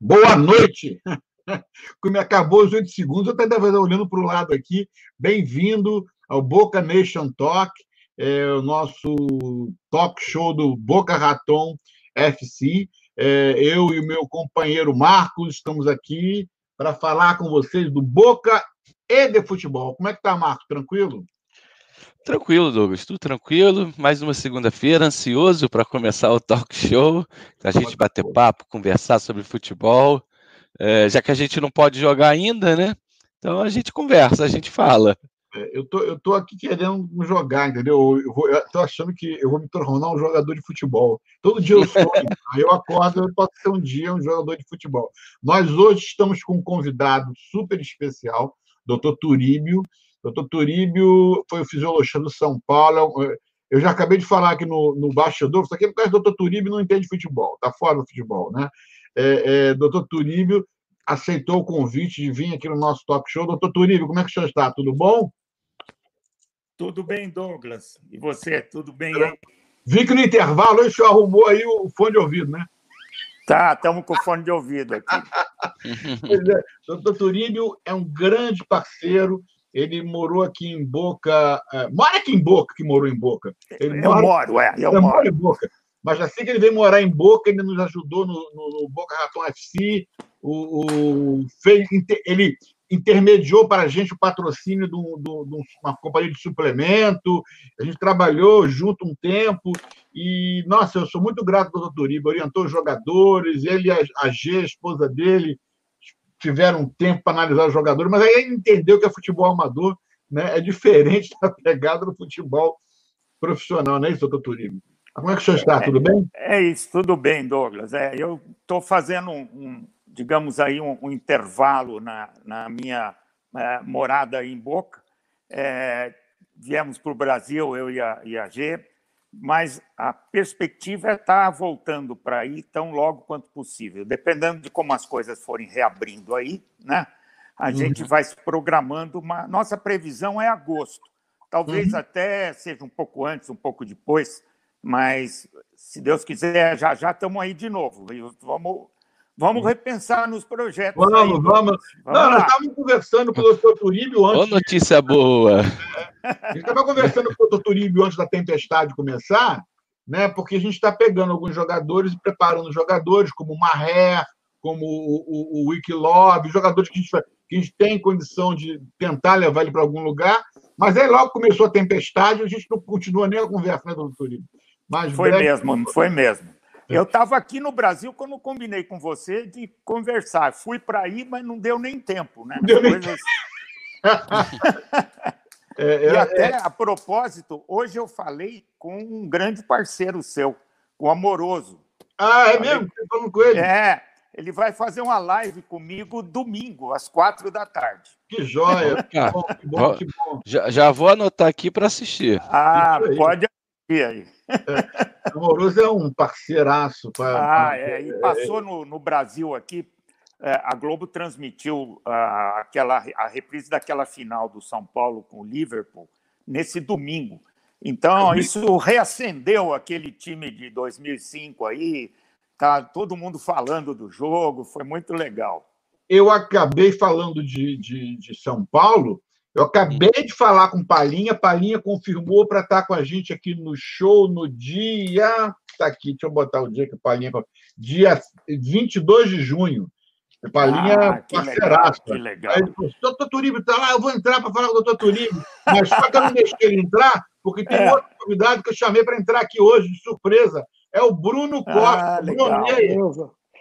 Boa noite! Como acabou os oito segundos, eu até estava olhando para o lado aqui. Bem-vindo ao Boca Nation Talk, é, o nosso talk show do Boca Raton FC. É, eu e o meu companheiro Marcos estamos aqui para falar com vocês do Boca e de futebol. Como é que tá, Marcos? Tranquilo? Tranquilo, Douglas, tudo tranquilo. Mais uma segunda-feira, ansioso para começar o talk show, a gente bater papo, conversar sobre futebol. É, já que a gente não pode jogar ainda, né? Então a gente conversa, a gente fala. É, eu tô, eu tô aqui querendo jogar, entendeu? Eu, vou, eu tô achando que eu vou me tornar um jogador de futebol. Todo dia eu sou, aí eu acordo, eu posso ser um dia um jogador de futebol. Nós hoje estamos com um convidado super especial, Dr. Turíbio, Doutor Turíbio foi o fisiologista do São Paulo. Eu já acabei de falar aqui no, no bastidor, isso aqui é por causa do doutor Turíbio não entende futebol, está fora do futebol, né? É, é, doutor Turíbio aceitou o convite de vir aqui no nosso talk show. Doutor Turíbio, como é que o senhor está? Tudo bom? Tudo bem, Douglas. E você, tudo bem aí? Vi que no intervalo o senhor arrumou aí o fone de ouvido, né? Tá, estamos com fone de ouvido aqui. é, doutor Turíbio é um grande parceiro, ele morou aqui em Boca. Uh, mora aqui em Boca, que morou em Boca. Ele eu mora, moro, é. Eu moro. em Boca. Mas assim que ele veio morar em Boca, ele nos ajudou no, no, no Boca Raton FC. O, o, fez, ele intermediou para a gente o patrocínio de, uma companhia de suplemento. A gente trabalhou junto um tempo. E, nossa, eu sou muito grato ao doutor Uribe. Orientou os jogadores, ele, a, a G, a esposa dele, tiveram tempo para analisar os jogadores, mas aí ele entendeu que é futebol amador, né? é diferente da pegada do futebol profissional, não é isso, doutor? Como é que o senhor está? Tudo bem? É, é isso, tudo bem, Douglas. É, eu estou fazendo um, um, digamos aí, um, um intervalo na, na minha é, morada em Boca. É, viemos para o Brasil, eu e a, e a G, mas a perspectiva é estar tá voltando para aí tão logo quanto possível. Dependendo de como as coisas forem reabrindo aí, né? A uhum. gente vai se programando. Uma... Nossa previsão é agosto. Talvez uhum. até seja um pouco antes, um pouco depois, mas se Deus quiser, já já estamos aí de novo. Vamos Vamos repensar nos projetos. Vamos, aí, vamos. vamos. Não, lá. nós estávamos conversando com o doutor Turíbio antes. Ô, notícia boa. A gente estava conversando com o doutor Turíbio antes da tempestade começar, né? Porque a gente está pegando alguns jogadores e preparando jogadores, como o Marré, como o, o, o Wikilob, jogadores que a, gente, que a gente tem condição de tentar levar ele para algum lugar. Mas aí logo começou a tempestade, a gente não continua nem a conversa, né, doutor Turíbio? Mas foi breve... mesmo, foi mesmo. Eu estava aqui no Brasil quando combinei com você de conversar. Fui para aí, mas não deu nem tempo, né? Deu nem... é, é, e até é... a propósito, hoje eu falei com um grande parceiro seu, o Amoroso. Ah, é mesmo? Você falando com ele? É. Ele vai fazer uma live comigo domingo, às quatro da tarde. Que joia! que bom, que bom, que bom. Já, já vou anotar aqui para assistir. Ah, pode assistir aí. É, o Amoroso é um parceiraço. Pra, ah, é, e passou no, no Brasil aqui. É, a Globo transmitiu a, aquela, a reprise daquela final do São Paulo com o Liverpool nesse domingo. Então, isso reacendeu aquele time de 2005 aí. Tá todo mundo falando do jogo, foi muito legal. Eu acabei falando de, de, de São Paulo eu acabei de falar com Palinha, Palinha confirmou para estar tá com a gente aqui no show no dia. Está aqui, deixa eu botar o dia que Palinha. Dia 22 de junho. Palinha ah, parceiraça. Que legal. Aí ele falou: doutor Turíbio está lá, eu vou entrar para falar com o doutor Turíbio. Mas só que eu não deixei ele entrar, porque tem é. outro convidado que eu chamei para entrar aqui hoje, de surpresa. É o Bruno ah, Costa. Ah, Bruno, e aí?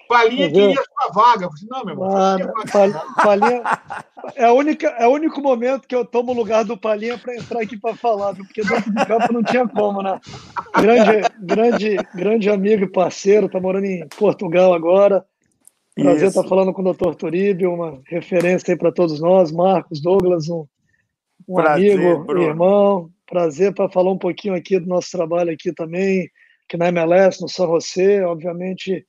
Palinha queria sua vaga. Eu falei, não, meu irmão. Ah, Palinha, é, a única, é o único momento que eu tomo o lugar do Palinha para entrar aqui para falar, porque dentro do campo não tinha como, né? Grande, grande, grande amigo e parceiro, está morando em Portugal agora. Prazer estar tá falando com o doutor Turíbio, uma referência aí para todos nós, Marcos, Douglas, um, um Prazer, amigo, Bruno. irmão. Prazer para falar um pouquinho aqui do nosso trabalho aqui também, que na MLS, no São José, obviamente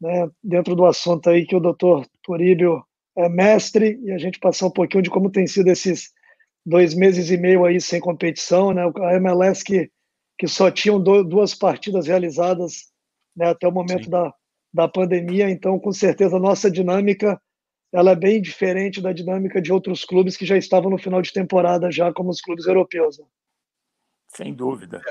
né, dentro do assunto aí que o doutor Turíbio é mestre, e a gente passar um pouquinho de como tem sido esses dois meses e meio aí sem competição, né, a MLS que, que só tinham duas partidas realizadas né, até o momento da, da pandemia, então com certeza a nossa dinâmica ela é bem diferente da dinâmica de outros clubes que já estavam no final de temporada já como os clubes europeus. Né? Sem dúvida.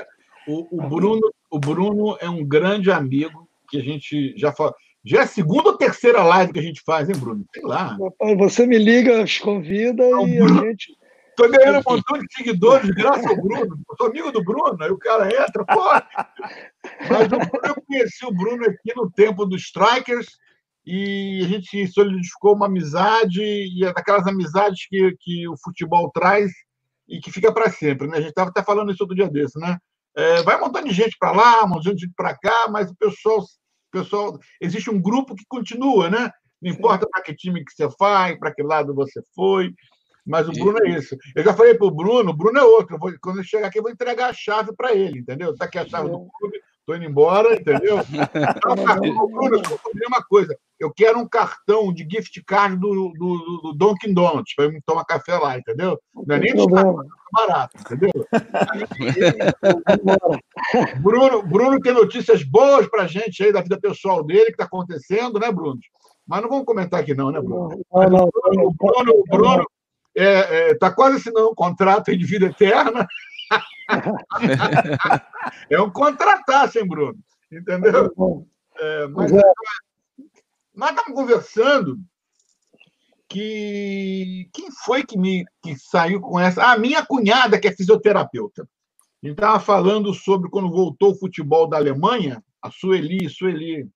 O, o, Bruno, o Bruno é um grande amigo que a gente já fala. Já é a segunda ou terceira live que a gente faz, hein, Bruno? Sei lá. Você me liga, convida Não, e Bruno, a gente. Tô ganhando um montão de seguidores graças ao Bruno. Eu sou amigo do Bruno, aí o cara entra, pô. Mas Bruno, eu conheci o Bruno aqui no tempo dos Strikers e a gente solidificou uma amizade, e é daquelas amizades que, que o futebol traz e que fica para sempre. Né? A gente estava até falando isso outro dia desse, né? É, vai montão de gente para lá, montão de gente para cá, mas o pessoal, pessoal. Existe um grupo que continua, né? Não importa para que time que você faz, para que lado você foi. Mas o Bruno é isso. Eu já falei para o Bruno, o Bruno é outro. Vou, quando ele chegar aqui, eu vou entregar a chave para ele, entendeu? Está aqui a chave do clube, estou indo embora, entendeu? Então, Bruno, eu vou uma coisa. Eu quero um cartão de gift card do, do, do Dunkin' Donuts para eu tomar café lá, entendeu? Não é nem de barato, entendeu? Bruno, Bruno tem notícias boas para a gente aí da vida pessoal dele, que está acontecendo, né, Bruno? Mas não vamos comentar aqui, não, né, Bruno? Não, não, o Bruno, o Bruno está é, é, tá quase assinando um contrato de vida eterna. é um contrataço, hein, Bruno? Entendeu? É, mas, é. nós estamos conversando que quem foi que me que saiu com essa? A minha cunhada, que é fisioterapeuta. A gente estava falando sobre quando voltou o futebol da Alemanha, a Sueli, Sueli.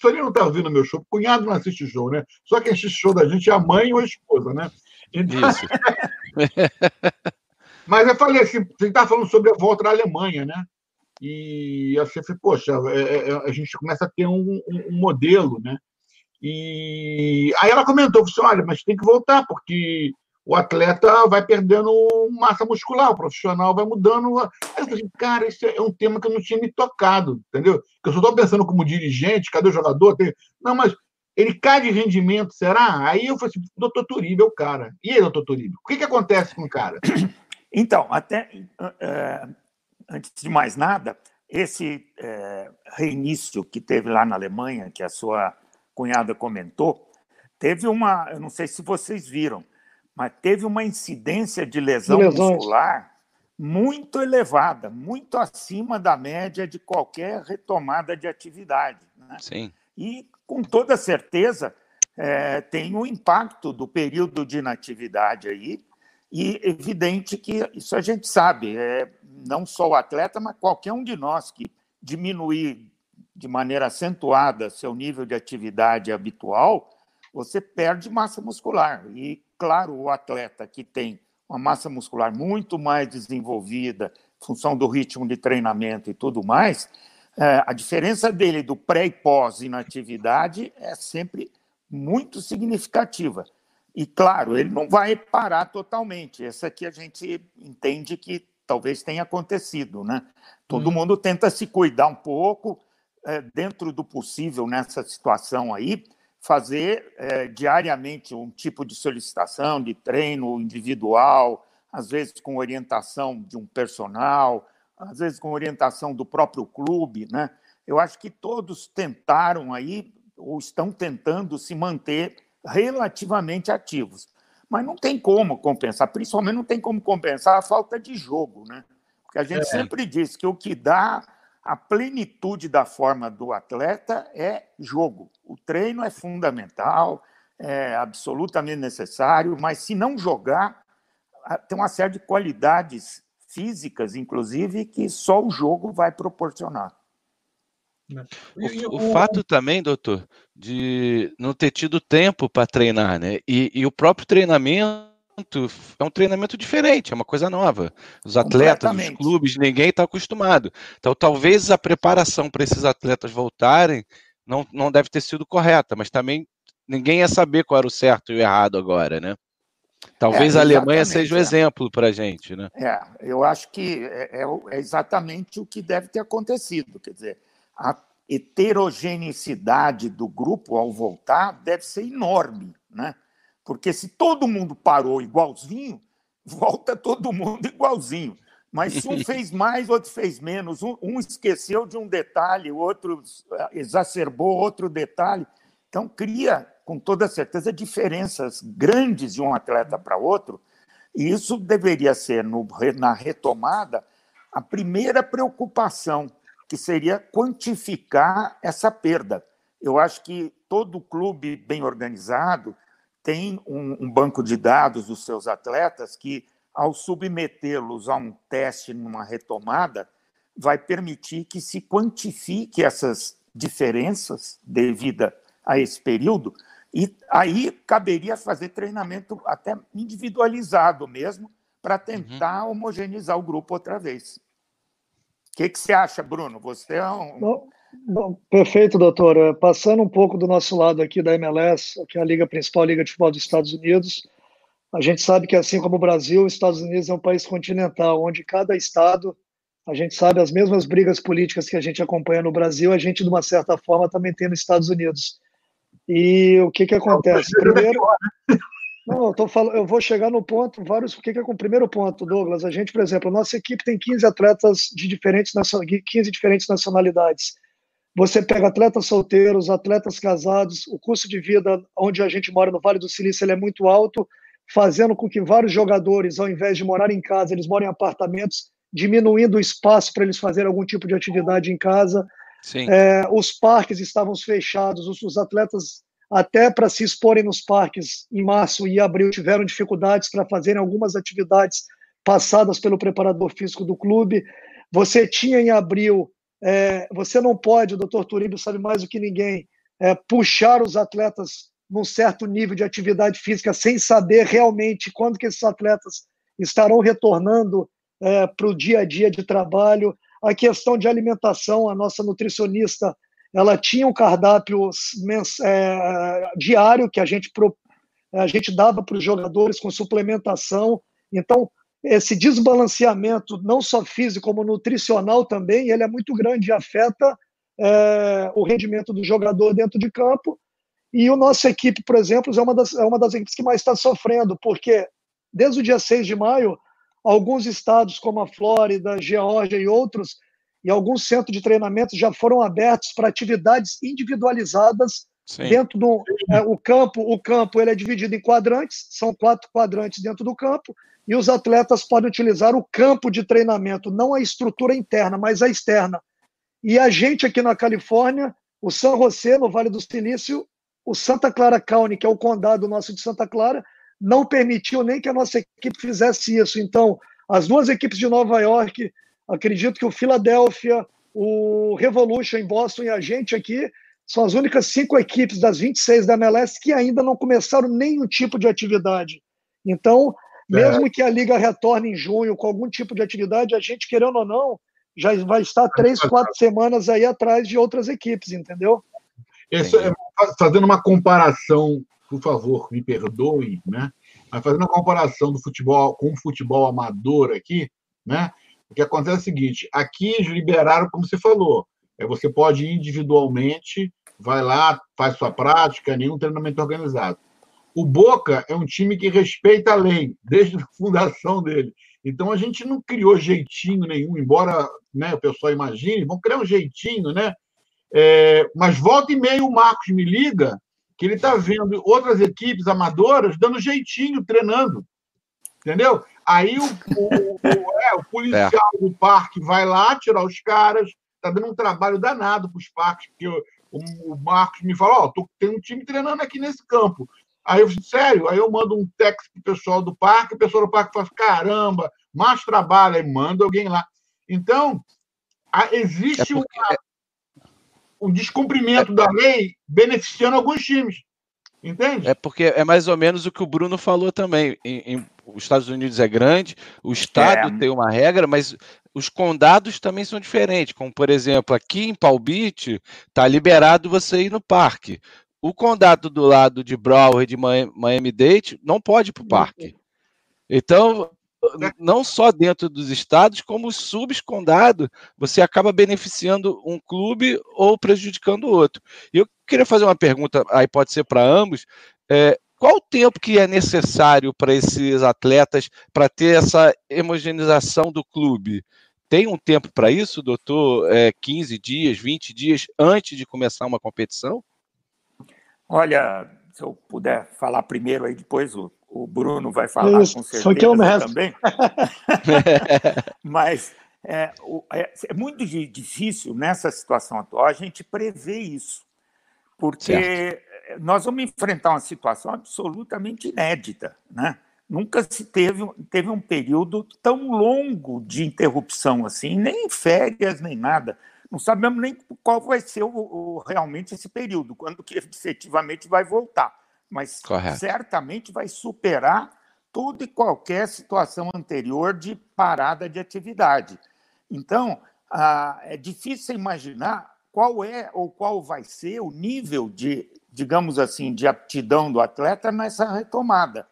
Sueli não está ouvindo meu show, cunhado não assiste show, né? Só quem assiste show da gente é a mãe ou a esposa, né? Então... Isso. Mas eu falei assim, você está falando sobre a volta da Alemanha, né? E eu falei, poxa, é, é, é, a gente começa a ter um, um, modelo, né? E aí ela comentou, assim, olha, mas tem que voltar, porque o atleta vai perdendo massa muscular, o profissional vai mudando. Aí eu falei, cara, esse é um tema que eu não tinha me tocado, entendeu? Porque eu só estou pensando como dirigente, cadê o jogador? Tem... Não, mas ele cai de rendimento, será? Aí eu falei assim, doutor Turibe é o cara. E aí, doutor Turibe? O que, que acontece com o cara? Então, até uh, antes de mais nada, esse uh, reinício que teve lá na Alemanha, que a sua cunhada comentou, teve uma, eu não sei se vocês viram, mas teve uma incidência de lesão muscular muito elevada, muito acima da média de qualquer retomada de atividade. Né? Sim. E com toda certeza, é, tem um impacto do período de inatividade aí, e evidente que isso a gente sabe, é, não só o atleta, mas qualquer um de nós que diminuir de maneira acentuada seu nível de atividade habitual, você perde massa muscular. E, claro, o atleta que tem uma massa muscular muito mais desenvolvida, função do ritmo de treinamento e tudo mais, é, a diferença dele do pré e pós-inatividade é sempre muito significativa. E, claro, ele não vai parar totalmente. Essa aqui a gente entende que talvez tenha acontecido. Né? Todo hum. mundo tenta se cuidar um pouco, é, dentro do possível nessa situação aí, fazer é, diariamente um tipo de solicitação de treino individual, às vezes com orientação de um personal, às vezes com orientação do próprio clube, né? Eu acho que todos tentaram aí, ou estão tentando se manter relativamente ativos. Mas não tem como compensar, principalmente não tem como compensar a falta de jogo, né? Porque a gente é. sempre diz que o que dá a plenitude da forma do atleta é jogo. O treino é fundamental, é absolutamente necessário, mas se não jogar, tem uma série de qualidades físicas, inclusive, que só o jogo vai proporcionar. Né. O, o, fato também, doutor, de não ter tido tempo para treinar, né? E, e, o próprio treinamento é um treinamento diferente, é uma coisa nova. Os atletas, os clubes, ninguém está acostumado. Então, talvez a preparação para esses atletas voltarem não, não deve ter sido correta, mas também ninguém ia saber qual era o certo e o errado agora, né? Talvez é, a Alemanha seja o um é. exemplo para a gente, né? É, eu acho que é, é, é, exatamente o que deve ter acontecido. Quer dizer, a heterogeneidade do grupo ao voltar deve ser enorme, né? Porque se todo mundo parou igualzinho, volta todo mundo igualzinho. Mas se um fez mais, outro fez menos. Um, um esqueceu de um detalhe, o outro exacerbou outro detalhe. Então, cria, com toda certeza, diferenças grandes de um atleta para outro. E isso deveria ser, no, na retomada, a primeira preocupação, que seria quantificar essa perda. Eu acho que todo clube bem organizado tem um, um banco de dados dos seus atletas que, ao submetê-los a um teste numa retomada, vai permitir que se quantifique essas diferenças devido a esse período, e aí caberia fazer treinamento até individualizado mesmo, para tentar uhum. homogeneizar o grupo outra vez. O que, que você acha, Bruno? Você é um. Bom, bom, perfeito, doutor. É, passando um pouco do nosso lado aqui da MLS, que é a liga principal, a Liga de Futebol dos Estados Unidos, a gente sabe que, assim como o Brasil, os Estados Unidos é um país continental, onde cada estado, a gente sabe, as mesmas brigas políticas que a gente acompanha no Brasil, a gente, de uma certa forma, também tem nos Estados Unidos. E o que, que acontece? Primeiro. Não, eu, falando, eu vou chegar no ponto, vários. O que, que é com o primeiro ponto, Douglas? A gente, por exemplo, a nossa equipe tem 15 atletas de diferentes, 15 diferentes nacionalidades. Você pega atletas solteiros, atletas casados, o custo de vida onde a gente mora no Vale do Silício ele é muito alto, fazendo com que vários jogadores, ao invés de morar em casa, eles moram em apartamentos, diminuindo o espaço para eles fazerem algum tipo de atividade em casa. É, os parques estavam fechados, os, os atletas, até para se exporem nos parques em março e abril, tiveram dificuldades para fazerem algumas atividades passadas pelo preparador físico do clube. Você tinha em abril, é, você não pode, o doutor Turíbio sabe mais do que ninguém, é, puxar os atletas num certo nível de atividade física sem saber realmente quando que esses atletas estarão retornando é, para o dia a dia de trabalho a questão de alimentação, a nossa nutricionista, ela tinha um cardápio é, diário que a gente, a gente dava para os jogadores com suplementação. Então, esse desbalanceamento, não só físico, como nutricional também, ele é muito grande e afeta é, o rendimento do jogador dentro de campo. E o nossa equipe, por exemplo, é uma das, é uma das equipes que mais está sofrendo, porque desde o dia 6 de maio, Alguns estados, como a Flórida, Geórgia e outros, e alguns centros de treinamento já foram abertos para atividades individualizadas Sim. dentro do é, o campo. O campo ele é dividido em quadrantes, são quatro quadrantes dentro do campo, e os atletas podem utilizar o campo de treinamento, não a estrutura interna, mas a externa. E a gente aqui na Califórnia, o San José, no Vale do Silício, o Santa Clara County, que é o condado nosso de Santa Clara, não permitiu nem que a nossa equipe fizesse isso. Então, as duas equipes de Nova York, acredito que o Philadelphia, o Revolution em Boston e a gente aqui, são as únicas cinco equipes das 26 da MLS que ainda não começaram nenhum tipo de atividade. Então, é. mesmo é. que a liga retorne em junho com algum tipo de atividade, a gente, querendo ou não, já vai estar três, quatro semanas aí atrás de outras equipes, entendeu? É, fazendo uma comparação por favor, me perdoem, né? Mas fazendo uma comparação do futebol com o futebol amador aqui, né? O que acontece é o seguinte: aqui eles liberaram, como você falou, é, você pode ir individualmente, vai lá, faz sua prática, nenhum treinamento organizado. O Boca é um time que respeita a lei, desde a fundação dele. Então a gente não criou jeitinho nenhum, embora né, o pessoal imagine, vão criar um jeitinho, né? É, mas volta e meia o Marcos me liga que ele está vendo outras equipes amadoras dando jeitinho, treinando. Entendeu? Aí o, o, o, é, o policial é. do parque vai lá tirar os caras, está dando um trabalho danado para os parques, porque o, o, Marcos me falou: Ó, oh, tem um time treinando aqui nesse campo. Aí eu sério, aí eu mando um text para o pessoal do parque, o pessoal do parque fala: caramba, mais trabalho, aí manda alguém lá. Então, existe é porque... uma, um descumprimento da lei beneficiando alguns times. Entende? É porque é mais ou menos o que o Bruno falou também. Em, em, os Estados Unidos é grande, o estado é. tem uma regra, mas os condados também são diferentes. Como, por exemplo, aqui em Palm Beach, está liberado você ir no parque. O condado do lado de Broward, de Miami-Dade, não pode ir para o parque. Então, não só dentro dos estados, como subcondado, você acaba beneficiando um clube ou prejudicando o outro. E eu queria fazer uma pergunta, aí pode ser para ambos. É, qual o tempo que é necessário para esses atletas para ter essa homogeneização do clube? Tem um tempo para isso, doutor? É, 15 dias, 20 dias antes de começar uma competição? Olha, se eu puder falar primeiro, aí depois o, o Bruno vai falar isso, com certeza que eu me também. Mas é, é, é, muito difícil nessa situação atual a gente prever isso, porque certo. nós vamos enfrentar uma situação absolutamente inédita, né? Nunca se teve, teve um período tão longo de interrupção assim, nem férias, nem nada. Não sabemos nem qual vai ser o, o realmente esse período, quando que efetivamente vai voltar. Mas Correto. certamente vai superar toda e qualquer situação anterior de parada de atividade. Então, ah, é difícil imaginar qual é ou qual vai ser o nível de, digamos assim, de aptidão do atleta nessa retomada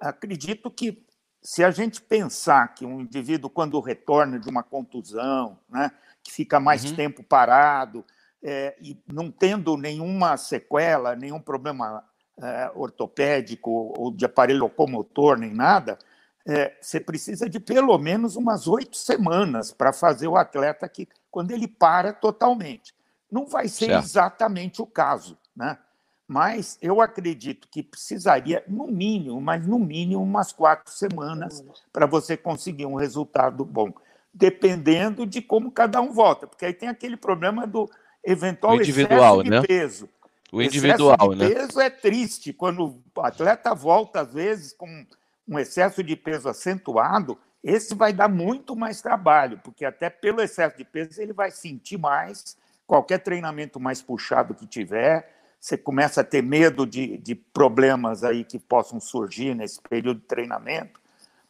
acredito que se a gente pensar que um indivíduo, quando retorna de uma contusão, né, que fica mais uhum. tempo parado, é, e não tendo nenhuma sequela, nenhum problema é, ortopédico ou de aparelho locomotor, nem nada, é, você precisa de pelo menos umas oito semanas para fazer o atleta que, quando ele para totalmente. Não vai ser certo. exatamente o caso, né? mas eu acredito que precisaria, no mínimo, mas no mínimo, umas quatro semanas para você conseguir um resultado bom, dependendo de como cada um volta, porque aí tem aquele problema do eventual o individual, excesso de né? peso. O individual, excesso de né? peso é triste quando o atleta volta às vezes com um excesso de peso acentuado, esse vai dar muito mais trabalho, porque até pelo excesso de peso ele vai sentir mais qualquer treinamento mais puxado que tiver você começa a ter medo de, de problemas aí que possam surgir nesse período de treinamento.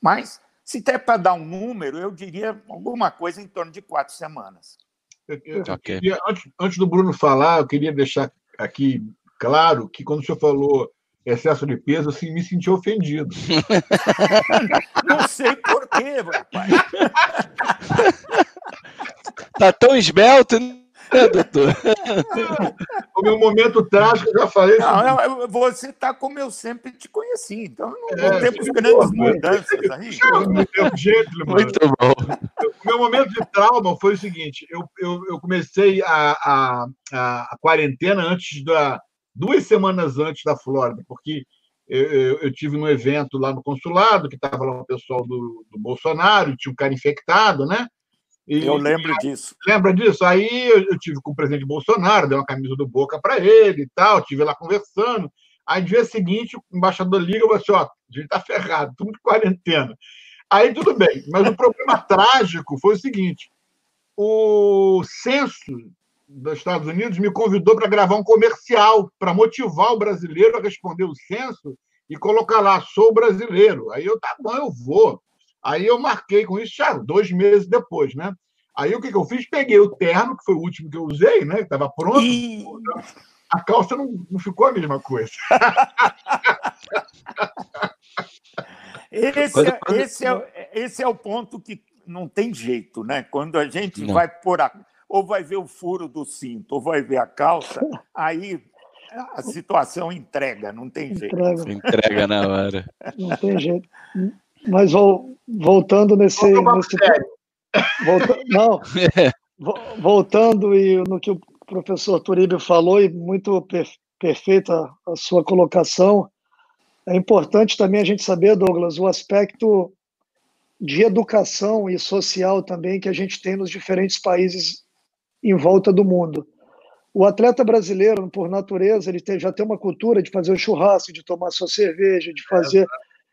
Mas, se der para dar um número, eu diria alguma coisa em torno de quatro semanas. Eu, eu okay. queria, antes, antes do Bruno falar, eu queria deixar aqui claro que quando o senhor falou excesso de peso, assim, me senti ofendido. Não sei por quê, rapaz. Tá tão esbelto, é, doutor. o meu momento trágico, eu já falei. Não, não, você está como eu sempre te conheci, então não, é, temos grandes mudanças aí. Muito bom. O meu momento de trauma foi o seguinte: eu, eu, eu comecei a, a, a, quarentena antes da. duas semanas antes da Flórida, porque eu, eu, eu, tive um evento lá no consulado, que estava lá o pessoal do, do Bolsonaro, tinha um cara infectado, né? E, eu lembro disso. Lembra disso? Aí eu, eu, tive com o presidente Bolsonaro, dei uma camisa do Boca para ele e tal, tive lá conversando. Aí, dia seguinte, o embaixador liga e falou assim: ó, a gente está ferrado, tudo de quarentena. Aí tudo bem, mas o problema trágico foi o seguinte: o censo dos Estados Unidos me convidou para gravar um comercial para motivar o brasileiro a responder o censo e colocar lá, sou brasileiro. Aí eu, tá bom, eu vou. Aí eu marquei com isso, já dois meses depois, né? Aí o que, que eu fiz? Peguei o terno, que foi o último que eu usei, né? Estava pronto. E... A calça não, não ficou a mesma coisa. esse, é, esse, é, esse é o ponto que não tem jeito, né? Quando a gente não. vai por a, ou vai ver o furo do cinto, ou vai ver a calça, aí a situação entrega, não tem jeito. Entrega, entrega na hora. Não tem jeito. Mas voltando nesse. nesse volta, não. voltando e no que o professor Turíbio falou, e muito per, perfeita a sua colocação, é importante também a gente saber, Douglas, o aspecto de educação e social também que a gente tem nos diferentes países em volta do mundo. O atleta brasileiro, por natureza, ele tem, já tem uma cultura de fazer o churrasco, de tomar sua cerveja, de fazer. É,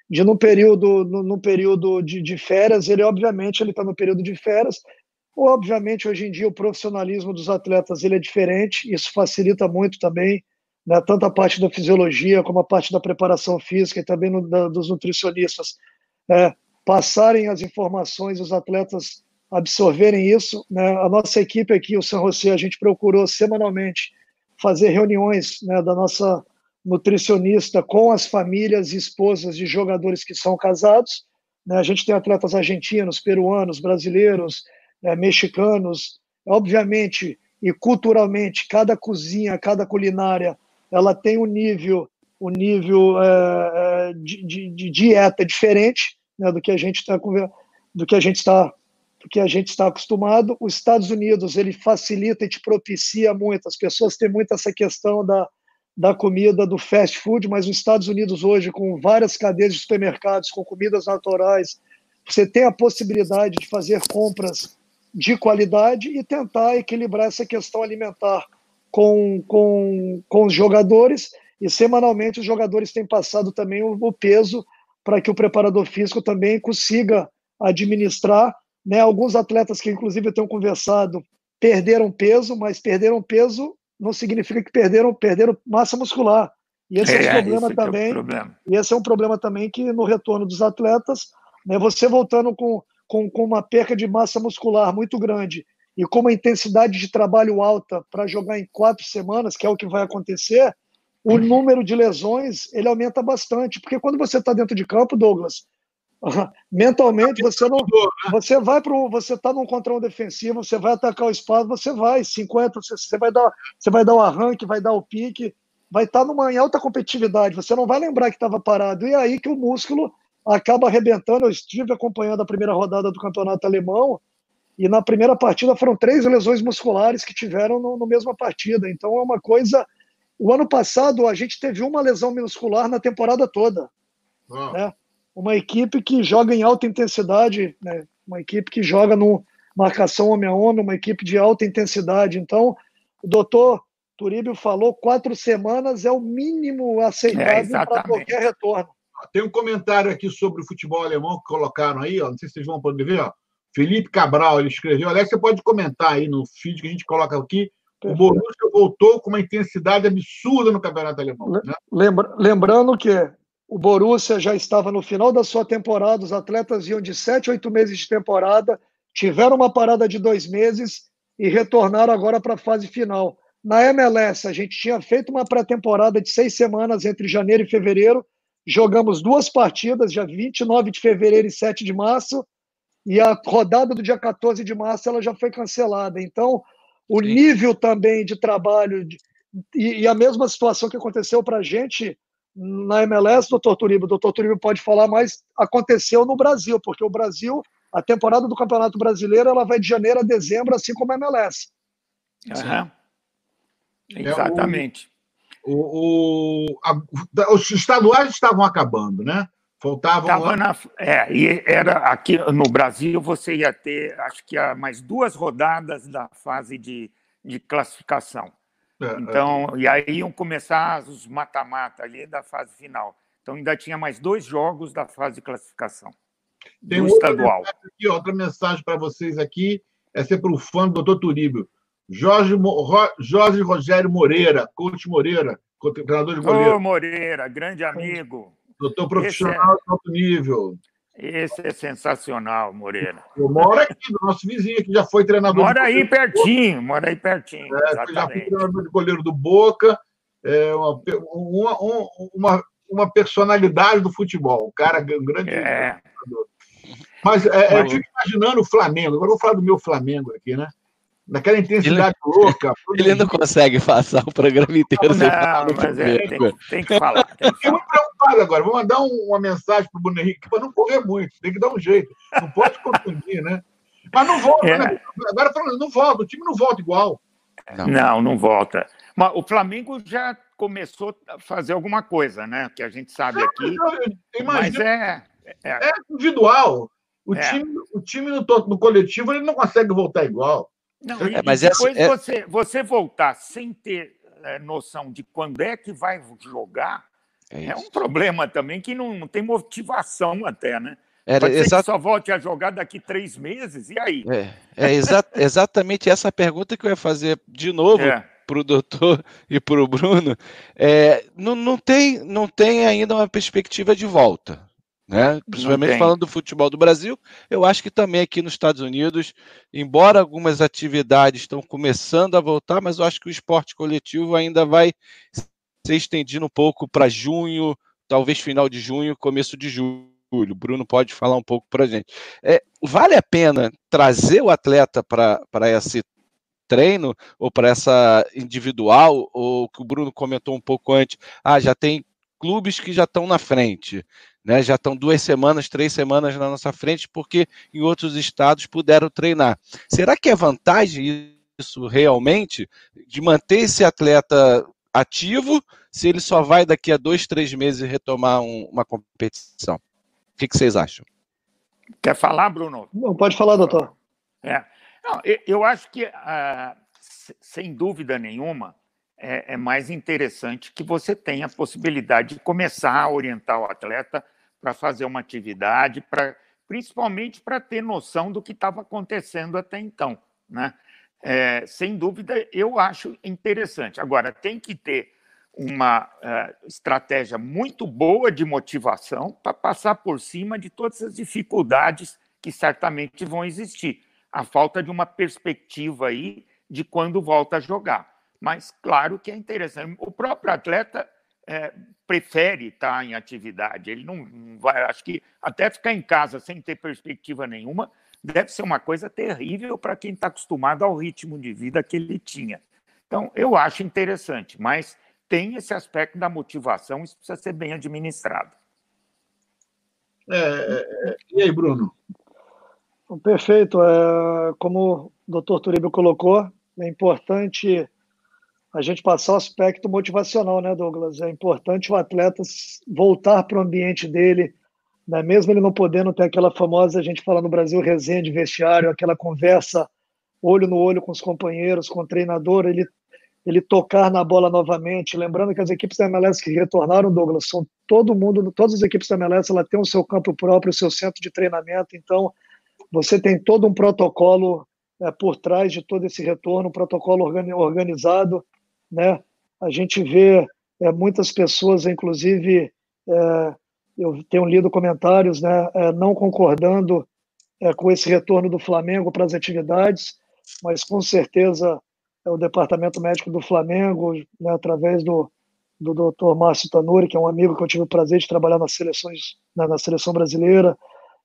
de no período, no, no período de, de, férias, ele obviamente ele está no período de férias. Obviamente, hoje em dia, o profissionalismo dos atletas ele é diferente, isso facilita muito também, né, tanto a parte da fisiologia como a parte da preparação física e também no, da, dos nutricionistas. É, passarem as informações, os atletas absorverem isso. Né? A nossa equipe aqui, o São José, a gente procurou semanalmente fazer reuniões né, da nossa nutricionista com as famílias e esposas de jogadores que são casados. Né? A gente tem atletas argentinos, peruanos, brasileiros, né, mexicanos. Obviamente e culturalmente, cada cozinha, cada culinária, ela tem um nível o nível é, de, de, de, dieta diferente né, do que a gente está do que a gente está do que a gente está acostumado. Os Estados Unidos ele facilita e te propicia muito. As pessoas têm muito essa questão da, da comida do fast food, mas os Estados Unidos hoje com várias cadeias de supermercados com comidas naturais, você tem a possibilidade de fazer compras de qualidade e tentar equilibrar essa questão alimentar com, com, com os jogadores e semanalmente os jogadores têm passado também o, o peso para que o preparador físico também consiga administrar. Né? Alguns atletas que, inclusive, eu tenho conversado perderam peso, mas perderam peso não significa que perderam, perderam massa muscular. E esse é, é um problema também. É problema. E esse é um problema também que no retorno dos atletas, né, você voltando com, com, com uma perca de massa muscular muito grande e com uma intensidade de trabalho alta para jogar em quatro semanas, que é o que vai acontecer, o uhum. número de lesões ele aumenta bastante, porque quando você está dentro de campo, Douglas, mentalmente você não, né? você vai para você está num contra um defensivo, você vai atacar o espaço, você vai 50, você, você vai dar, você vai dar o arranque, vai dar o pique, vai estar tá numa em alta competitividade, você não vai lembrar que estava parado e é aí que o músculo acaba arrebentando. Eu estive acompanhando a primeira rodada do campeonato alemão e na primeira partida foram três lesões musculares que tiveram no, no mesma partida. Então é uma coisa o ano passado, a gente teve uma lesão muscular na temporada toda. Oh. Né? Uma equipe que joga em alta intensidade, né? uma equipe que joga no marcação homem a homem, uma equipe de alta intensidade. Então, o doutor Turíbio falou quatro semanas é o mínimo aceitável é, para qualquer retorno. Tem um comentário aqui sobre o futebol alemão que colocaram aí, ó, não sei se vocês vão poder ver. Ó. Felipe Cabral, ele escreveu. Aliás, você pode comentar aí no feed que a gente coloca aqui o Borussia voltou com uma intensidade absurda no campeonato alemão. Né? Lembra, lembrando que o Borussia já estava no final da sua temporada, os atletas iam de sete, oito meses de temporada, tiveram uma parada de dois meses e retornaram agora para a fase final. Na MLS, a gente tinha feito uma pré-temporada de seis semanas entre janeiro e fevereiro, jogamos duas partidas, dia 29 de fevereiro e 7 de março, e a rodada do dia 14 de março ela já foi cancelada. Então, o Sim. nível também de trabalho de, e, e, a mesma situação que aconteceu para a gente na MLS, doutor Turibo, o doutor Turibo pode falar, mas aconteceu no Brasil, porque o Brasil, a temporada do Campeonato Brasileiro, ela vai de janeiro a dezembro, assim como a MLS. Uhum. Exatamente. É, o, o, a, os estaduais estavam acabando, né? Faltavam. Na, é, e era aqui no Brasil você ia ter, acho que mais duas rodadas da fase de, de classificação. É, é. então, e aí iam começar os mata-mata ali da fase final. Então ainda tinha mais dois jogos da fase de classificação. Tem do estadual. Aqui, outra mensagem para vocês aqui, essa é para o fã do doutor Turíbio. Jorge, Jorge Rogério Moreira, coach Moreira, treinador de goleiro. Ô, Moreira, grande amigo. Doutor profissional é, de alto nível. Esse é sensacional, Moreira. Eu moro aqui, do nosso vizinho, que já foi treinador. Mora aí pertinho, mora aí pertinho. É, já foi treinador de goleiro do Boca, é uma, uma, uma, uma personalidade do futebol, um cara um grande. É. Mas, é, Mas eu fico imaginando o Flamengo, agora eu vou falar do meu Flamengo aqui, né? Naquela intensidade ele, louca. Ele não consegue passar o programa inteiro sem falar mas é, tem, tem, que falar. Tem Fiquei muito preocupado agora. Vou mandar um, uma mensagem para o Bruno Henrique para não correr muito. Tem que dar um jeito. Não pode confundir, né? Mas não volta, é. né? Agora falando, não volta. O time não volta igual. Não, não, não volta. Mas o Flamengo já começou a fazer alguma coisa, né? Que a gente sabe aqui. mas é, é, é individual. O é. time, o time no, no coletivo ele não consegue voltar igual. Não, é, mas depois é... você, você voltar sem ter é, noção de quando é que vai jogar, é, é um problema também que não, não tem motivação até, né? Era, Pode exa... só volte a jogar daqui três meses, e aí? É, é exa exatamente essa pergunta que eu ia fazer de novo é. para o doutor e para o Bruno. É, não, não, tem, não tem ainda uma perspectiva de volta. Né? Principalmente falando do futebol do Brasil, eu acho que também aqui nos Estados Unidos, embora algumas atividades estão começando a voltar, mas eu acho que o esporte coletivo ainda vai ser estendido um pouco para junho, talvez final de junho, começo de julho. O Bruno pode falar um pouco para a gente. É, vale a pena trazer o atleta para esse treino ou para essa individual, ou que o Bruno comentou um pouco antes, ah, já tem clubes que já estão na frente, né? Já estão duas semanas, três semanas na nossa frente, porque em outros estados puderam treinar. Será que é vantagem isso realmente de manter esse atleta ativo se ele só vai daqui a dois, três meses retomar um, uma competição? O que, que, vocês acham? Quer falar, Bruno? Não, pode falar, doutor. É. Não, eu acho que, ah, sem dúvida nenhuma, é, é, mais interessante que você tenha a possibilidade de começar a orientar o atleta para fazer uma atividade, principalmente para ter noção do que estava acontecendo até então. Né? É, sem dúvida, eu acho interessante. Agora, tem que ter uma uh, estratégia muito boa de motivação para passar por cima de todas as dificuldades que certamente vão existir. A falta de uma perspectiva aí de quando volta a jogar mas claro que é interessante. O próprio atleta é, prefere estar em atividade, ele não, vai, acho que até ficar em casa sem ter perspectiva nenhuma deve ser uma coisa terrível para quem está acostumado ao ritmo de vida que ele tinha. Então, eu acho interessante, mas tem esse aspecto da motivação, isso precisa ser bem administrado. É, é, é e aí, Bruno? Perfeito. É, como o doutor Turibio colocou, é importante a gente passar o aspecto motivacional, né, Douglas? É importante o atleta voltar para o ambiente dele, né? mesmo ele não podendo ter aquela famosa, a gente fala no Brasil, resenha de vestiário, aquela conversa olho no olho com os companheiros, com o treinador, ele, ele tocar na bola novamente. Lembrando que as equipes da MLS que retornaram, Douglas, são todo mundo, todas as equipes da MLS, ela tem o seu campo próprio, o seu centro de treinamento, então você tem todo um protocolo é, por trás de todo esse retorno, um protocolo organizado, né? A gente vê é, muitas pessoas, inclusive, é, eu tenho lido comentários, né, é, não concordando é, com esse retorno do Flamengo para as atividades, mas com certeza é o departamento médico do Flamengo, né, através do, do Dr. Márcio Tanuri, que é um amigo que eu tive o prazer de trabalhar nas seleções, né, na seleção brasileira,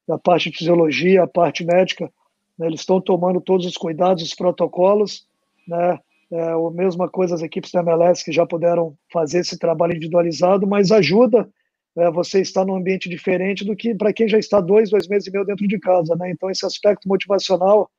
a parte de fisiologia, a parte médica, né, eles estão tomando todos os cuidados, os protocolos, né, é, mesma coisa as equipes da MLS que já puderam fazer esse trabalho individualizado, mas ajuda é, você estar num ambiente diferente do que para quem já está dois, dois meses e meio dentro de casa, né? Então esse aspecto motivacional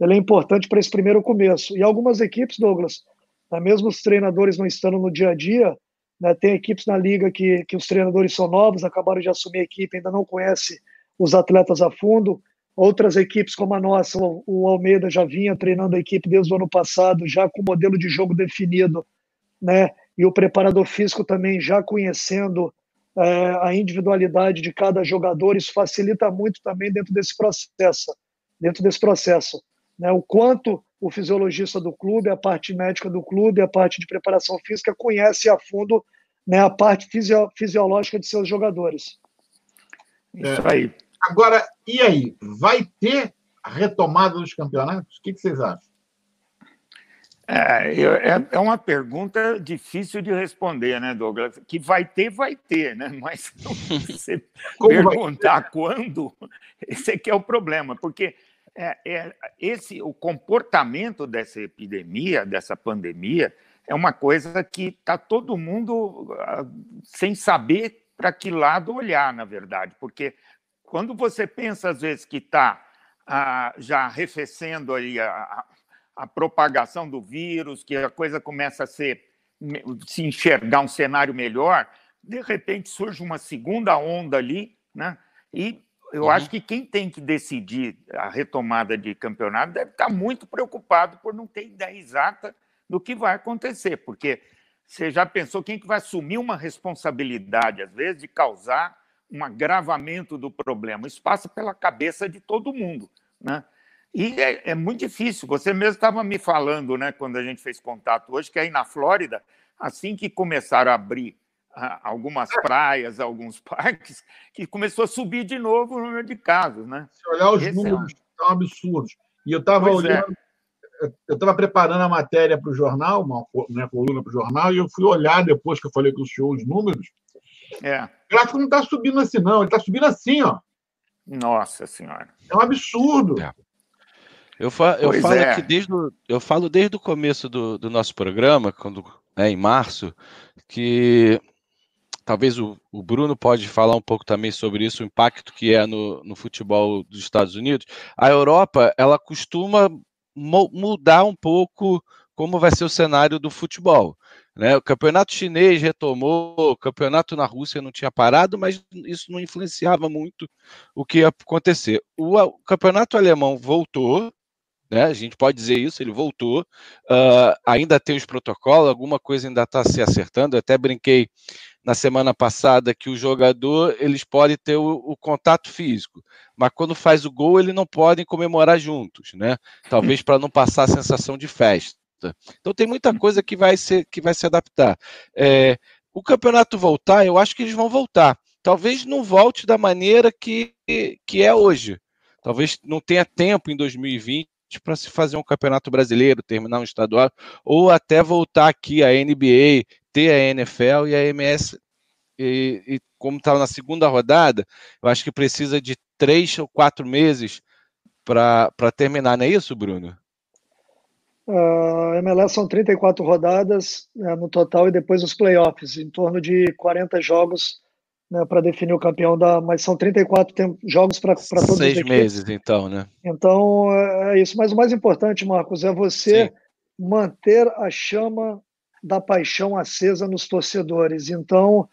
ele é importante para esse primeiro começo. E algumas equipes, Douglas, né, mesmo os treinadores não estando no dia a dia, né, tem equipes na liga que, que os treinadores são novos, acabaram de assumir a equipe, ainda não conhece os atletas a fundo, Outras equipes como a nossa, o Almeida já vinha treinando a equipe desde o ano passado, já com o modelo de jogo definido, né? E o preparador físico também já conhecendo é, a individualidade de cada jogador, isso facilita muito também dentro desse processo, dentro desse processo, né? O quanto o fisiologista do clube, a parte médica do clube, a parte de preparação física conhece a fundo né, a parte fisio fisiológica de seus jogadores. Isso aí. Agora, e aí? Vai ter a retomada dos campeonatos? O que, vocês acham? É, é, é, uma pergunta difícil de responder, né, Douglas? Que vai ter, vai ter, né? Mas você perguntar quando, esse aqui é o problema, porque é, é, esse, o comportamento dessa epidemia, dessa pandemia, é uma coisa que está todo mundo uh, sem saber para que lado olhar, na verdade, porque quando você pensa, às vezes, que está ah, já arrefecendo aí a, a, propagação do vírus, que a coisa começa a ser, se enxergar um cenário melhor, de repente surge uma segunda onda ali, né? E eu uhum. acho que quem tem que decidir a retomada de campeonato deve estar muito preocupado por não ter ideia exata do que vai acontecer, porque você já pensou quem que vai assumir uma responsabilidade, às vezes, de causar um agravamento do problema. Isso passa pela cabeça de todo mundo. Né? E é, é muito difícil. Você mesmo estava me falando, né, quando a gente fez contato hoje, que aí na Flórida, assim que começaram a abrir algumas praias, alguns parques, que começou a subir de novo o número de casos. Né? Se olhar os Esse números, é... são absurdos. E eu estava é. olhando. É eu estava preparando a matéria para o jornal, uma né, coluna para o jornal, e eu fui olhar depois que eu falei com o senhor os números. É. O gráfico não está subindo assim, não. Ele está subindo assim, ó. Nossa Senhora. É um absurdo. É. Eu, fa eu falo é. desde o, eu falo desde o começo do, do nosso programa, quando né, em março, que talvez o, o, Bruno pode falar um pouco também sobre isso, o impacto que é no, no futebol dos Estados Unidos. A Europa, ela costuma mudar um pouco como vai ser o cenário do futebol. Né? O campeonato chinês retomou, o campeonato na Rússia não tinha parado, mas isso não influenciava muito o que ia acontecer. O, o campeonato alemão voltou, né? A gente pode dizer isso, ele voltou. Uh, ainda tem os protocolos, alguma coisa ainda está se acertando. Eu até brinquei na semana passada que o jogador eles podem ter o, o, contato físico, mas quando faz o gol eles não podem comemorar juntos, né? Talvez para não passar a sensação de festa. Então tem muita coisa que vai ser que vai se adaptar. É, o campeonato voltar, eu acho que eles vão voltar. Talvez não volte da maneira que, que é hoje. Talvez não tenha tempo em 2020 para se fazer um campeonato brasileiro, terminar um estadual, ou até voltar aqui a NBA, ter a NFL e a MS. E, e como estava na segunda rodada, eu acho que precisa de três ou quatro meses para terminar, não é isso, Bruno? Uh, a MLS são 34 rodadas né, no total e depois os playoffs, em torno de 40 jogos né, para definir o campeão da. Mas são 34 tem, jogos para todos Seis meses, então, né? Então é, é isso. Mas o mais importante, Marcos, é você Sim. manter a chama da paixão acesa nos torcedores. Então,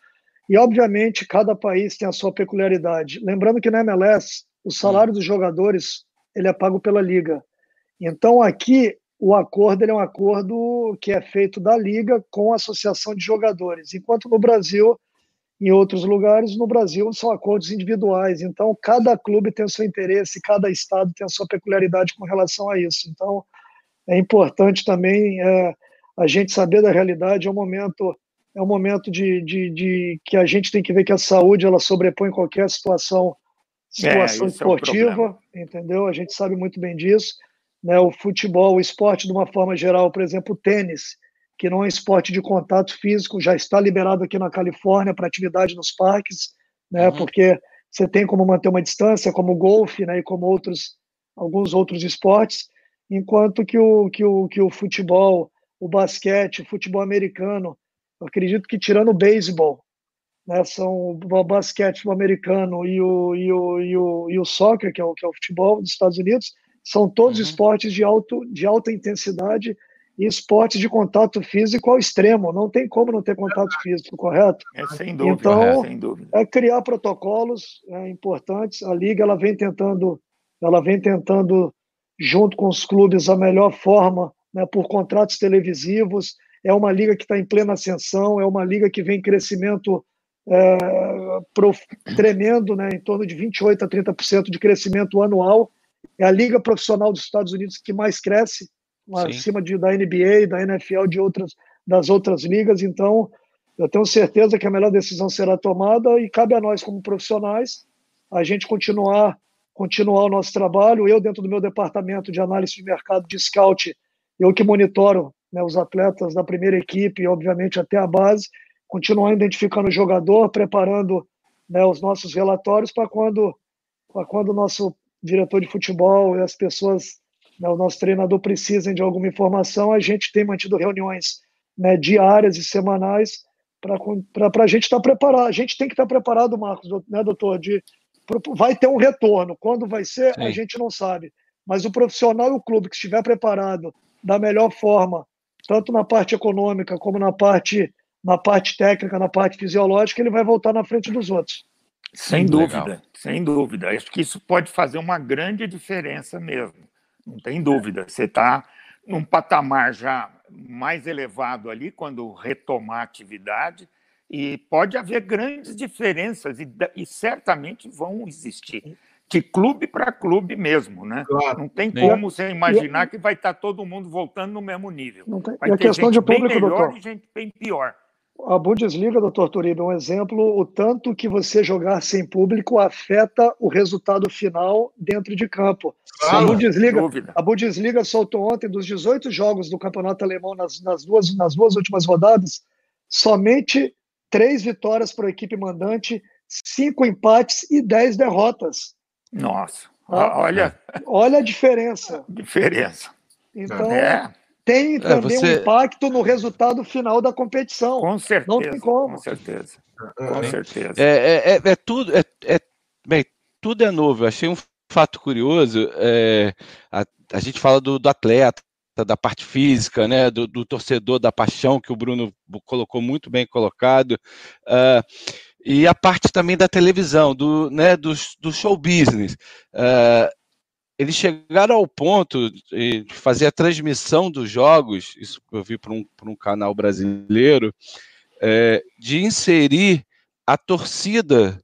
e obviamente cada país tem a sua peculiaridade. Lembrando que na MLS o salário hum. dos jogadores ele é pago pela liga. Então aqui o acordo é um acordo que é feito da liga com a associação de jogadores, enquanto no Brasil em outros lugares, no Brasil, são acordos individuais. Então, cada clube tem o seu interesse, cada estado tem a sua peculiaridade com relação a isso. Então, é importante também é, a gente saber da realidade. É um momento, é um momento de, de, de, que a gente tem que ver que a saúde ela sobrepõe qualquer situação, situação é, esportiva, é entendeu? A gente sabe muito bem disso. Né? O futebol, o esporte, de uma forma geral, por exemplo, o tênis que não é esporte de contato físico, já está liberado aqui na Califórnia para atividade nos parques, né? Uhum. Porque você tem como manter uma distância, como o golfe, né? E como outros alguns outros esportes, enquanto que o que o que o futebol, o basquete, o futebol americano, eu acredito que tirando o beisebol, né? São o basquete o americano e o e o, e o, e o soccer, que é o que é o futebol dos Estados Unidos, são todos uhum. esportes de alto de alta intensidade e esportes de contato físico ao extremo. Não tem como não ter contato físico, correto? É, sem dúvida. Então, é, sem dúvida. é criar protocolos é, importantes. A liga ela vem tentando, ela vem tentando junto com os clubes a melhor forma, né, por contratos televisivos. É uma liga que está em plena ascensão. É uma liga que vem em crescimento é, prof, tremendo, né, em torno de 28 a 30% de crescimento anual. É a liga profissional dos Estados Unidos que mais cresce acima de, da NBA, da NFL, de outras, das outras ligas. Então, eu tenho certeza que a melhor decisão será tomada e cabe a nós, como profissionais, a gente continuar, continuar o nosso trabalho. Eu, dentro do meu departamento de análise de mercado de scout, eu que monitoro né, os atletas da primeira equipe e, obviamente, até a base, continuar identificando o jogador, preparando né, os nossos relatórios para quando, quando o nosso diretor de futebol e as pessoas né, o nosso treinador precisem de alguma informação, a gente tem mantido reuniões né, diárias e semanais para a gente estar tá preparado. A gente tem que estar tá preparado, Marcos, né, doutor? De, vai ter um retorno. Quando vai ser, Sim. a gente não sabe. Mas o profissional e o clube que estiver preparado da melhor forma, tanto na parte econômica como na parte, na parte técnica, na parte fisiológica, ele vai voltar na frente dos outros. Sem dúvida, Legal. sem dúvida. Acho que isso pode fazer uma grande diferença mesmo não tem dúvida. Você está num patamar já mais elevado ali quando retomar a atividade e pode haver grandes diferenças e, e certamente vão existir de clube para clube mesmo, né? Claro. Não tem como você imaginar que vai estar todo mundo voltando no mesmo nível. Vai e a questão de público, bem melhor doutor? e gente bem pior. A Bundesliga, doutor é um exemplo, o tanto que você jogar sem público afeta o resultado final dentro de campo. a, Bundesliga, a Bundesliga soltou ontem, dos 18 jogos do campeonato alemão nas, nas, duas, nas duas últimas rodadas, somente três vitórias para a equipe mandante, cinco empates e dez derrotas. Nossa, ah, olha... Olha a diferença. Diferença. Então, é. Tem também você... um impacto no resultado final da competição. Com certeza. Não tem como. Com certeza. Com certeza. É, é, é, tudo, é, é, bem, tudo é novo. Eu achei um fato curioso. É, a, a gente fala do, do atleta, da parte física, né, do, do, torcedor, da paixão que o Bruno colocou muito bem colocado, uh, e a parte também da televisão, do, né, do, do show business. Uh, eles chegaram ao ponto de fazer a transmissão dos jogos, isso eu vi por um, por um canal brasileiro, é, de inserir a torcida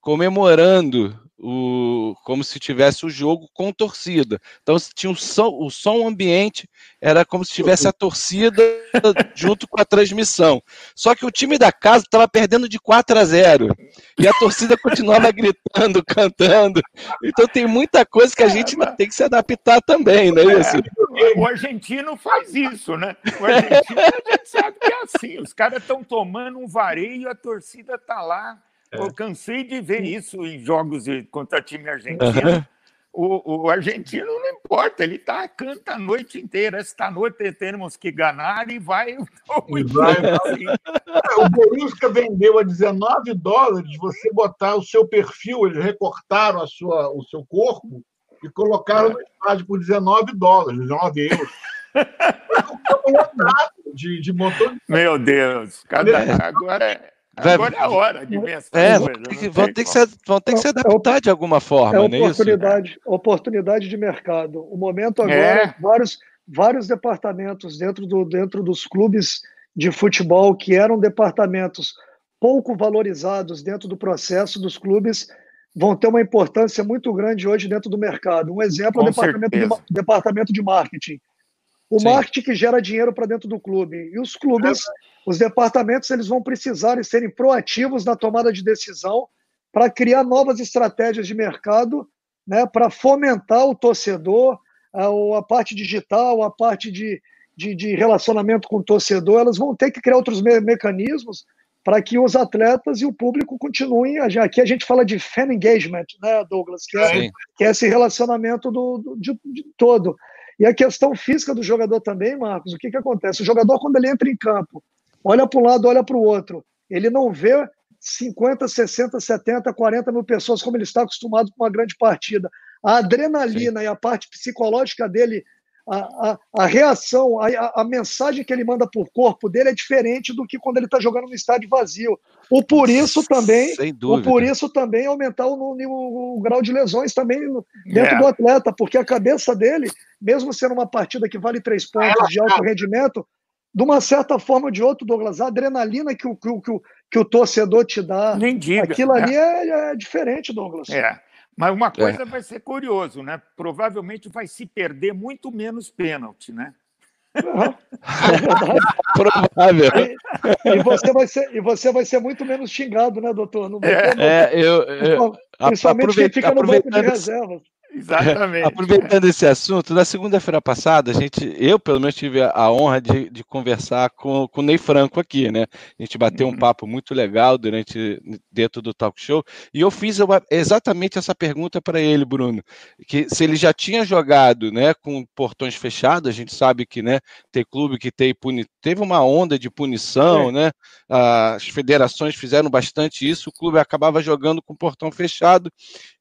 comemorando o, como se tivesse o jogo com torcida. Então tinha o som, o som ambiente era como se tivesse a torcida junto com a transmissão. Só que o time da casa estava perdendo de 4 a 0 e a torcida continuava gritando, cantando. Então tem muita coisa que a gente tem que se adaptar também, não é isso? O argentino faz isso, né? O argentino a gente sabe que é assim. Os caras estão tomando um vareio a torcida está lá é. Eu cansei de ver isso em jogos contra time argentino. Uhum. O, o, argentino não importa, ele tá, canta a noite inteira. Esta noite temos que ganhar e vai. E vai assim. o Borussia vendeu a 19 dólares. Você botar o seu perfil, eles recortaram a sua, o seu corpo e colocaram é. no estádio por 19 dólares, 19 euros. de, de motor. Meu Deus, cada, agora Agora é a hora de essa é, coisa. Vão ter, que se, vão ter que se adaptar de alguma forma, é oportunidade, é oportunidade de mercado. O momento agora, é. vários, vários departamentos dentro, do, dentro dos clubes de futebol que eram departamentos pouco valorizados dentro do processo dos clubes vão ter uma importância muito grande hoje dentro do mercado. Um exemplo é o departamento de, departamento de marketing. O Sim. marketing que gera dinheiro para dentro do clube. E os clubes, os departamentos, eles vão precisar e serem proativos na tomada de decisão para criar novas estratégias de mercado, né, para fomentar o torcedor, a, a parte digital, a parte de, de, de, relacionamento com o torcedor. Elas vão ter que criar outros me mecanismos para que os atletas e o público continuem. Aqui a gente fala de fan engagement, né, Douglas, que é, que é esse relacionamento do, do de, de todo. E a questão física do jogador também, Marcos, o que, que acontece? O jogador, quando ele entra em campo, olha para um lado, olha para o outro, ele não vê 50, 60, 70, 40 mil pessoas como ele está acostumado com uma grande partida. A adrenalina Sim. e a parte psicológica dele, a, a, a reação, a, a, mensagem que ele manda por corpo dele é diferente do que quando ele está jogando no estádio vazio. O por isso também, o por isso também aumentar o, o, o grau de lesões também dentro é. do atleta, porque a cabeça dele mesmo sendo uma partida que vale três pontos de alto rendimento, de uma certa forma ou de outra, Douglas, a adrenalina que o, que o, que o, torcedor te dá, Nem diga, aquilo ali é, é, é diferente, Douglas. É. Mas uma coisa é. vai ser curioso, né? Provavelmente vai se perder muito menos pênalti, né? Provável. E, e, você vai ser, e você vai ser muito menos xingado, né, doutor? No é, é, eu, eu, Principalmente quem fica no banco de reservas. Exatamente. Aproveitando esse assunto, na segunda-feira passada, a gente, eu pelo menos tive a honra de, de conversar com, com o Ney Franco aqui, né? A gente bateu um uhum. papo muito legal durante dentro do talk show e eu fiz uma, exatamente essa pergunta para ele, Bruno, que se ele já tinha jogado, né, com portões fechados, a gente sabe que, né, tem clube que tem puni, teve uma onda de punição, é. né? As federações fizeram bastante isso, o clube acabava jogando com portão fechado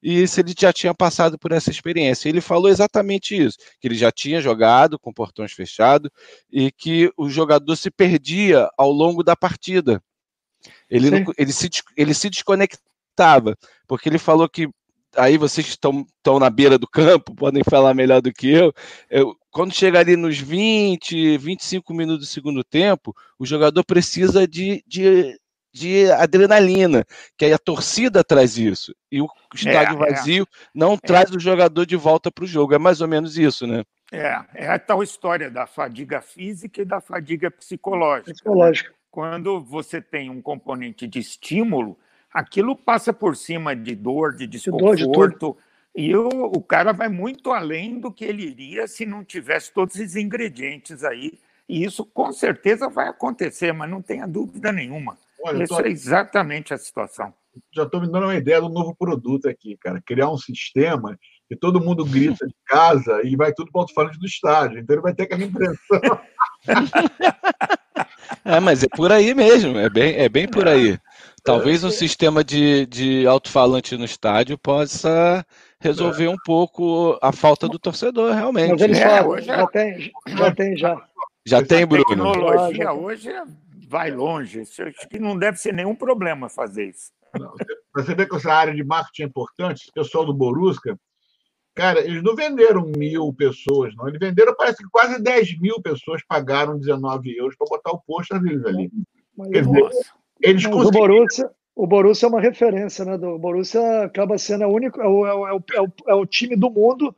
e se ele já tinha passado por essa essa experiência. Ele falou exatamente isso, que ele já tinha jogado com portões fechados e que o jogador se perdia ao longo da partida. Ele, não, ele, se, ele se desconectava, porque ele falou que aí vocês estão, estão na beira do campo, podem falar melhor do que eu. eu quando chega ali nos 20, 25 minutos do segundo tempo, o jogador precisa de, de de adrenalina, que aí a torcida traz isso. E o estádio é, é. vazio é. não traz o jogador de volta para o jogo. É mais ou menos isso, né? É, é a tal história da fadiga física e da fadiga psicológica. Psicológica. Quando você tem um componente de estímulo, aquilo passa por cima de dor, de desconforto. De e o, o cara vai muito além do que ele iria se não tivesse todos esses ingredientes aí. E isso com certeza vai acontecer, mas não tenha dúvida nenhuma. Olha, Isso tô... é exatamente a situação. Já estou me dando uma ideia do novo produto aqui, cara. Criar um sistema que todo mundo grita de casa e vai tudo para o alto-falante do estádio. Então ele vai ter aquela impressão. é, mas é por aí mesmo, é bem, é bem por aí. Talvez um sistema de, de alto-falante no estádio possa resolver um pouco a falta do torcedor, realmente. Mas eles é, hoje já, tem, já tem, já. Já tem, Bruno. A tecnologia hoje vai longe. Acho que não deve ser nenhum problema fazer isso. Não, você vê que essa área de marketing é importante, o pessoal do Borusca, cara, eles não venderam mil pessoas, não. Eles venderam, parece que quase 10 mil pessoas pagaram 19 euros para botar o posto deles ali. Quer dizer, eles conseguiram... o, Borussia, o Borussia é uma referência, né? O Borussia acaba sendo a única, é o, é o, é o, é o time do mundo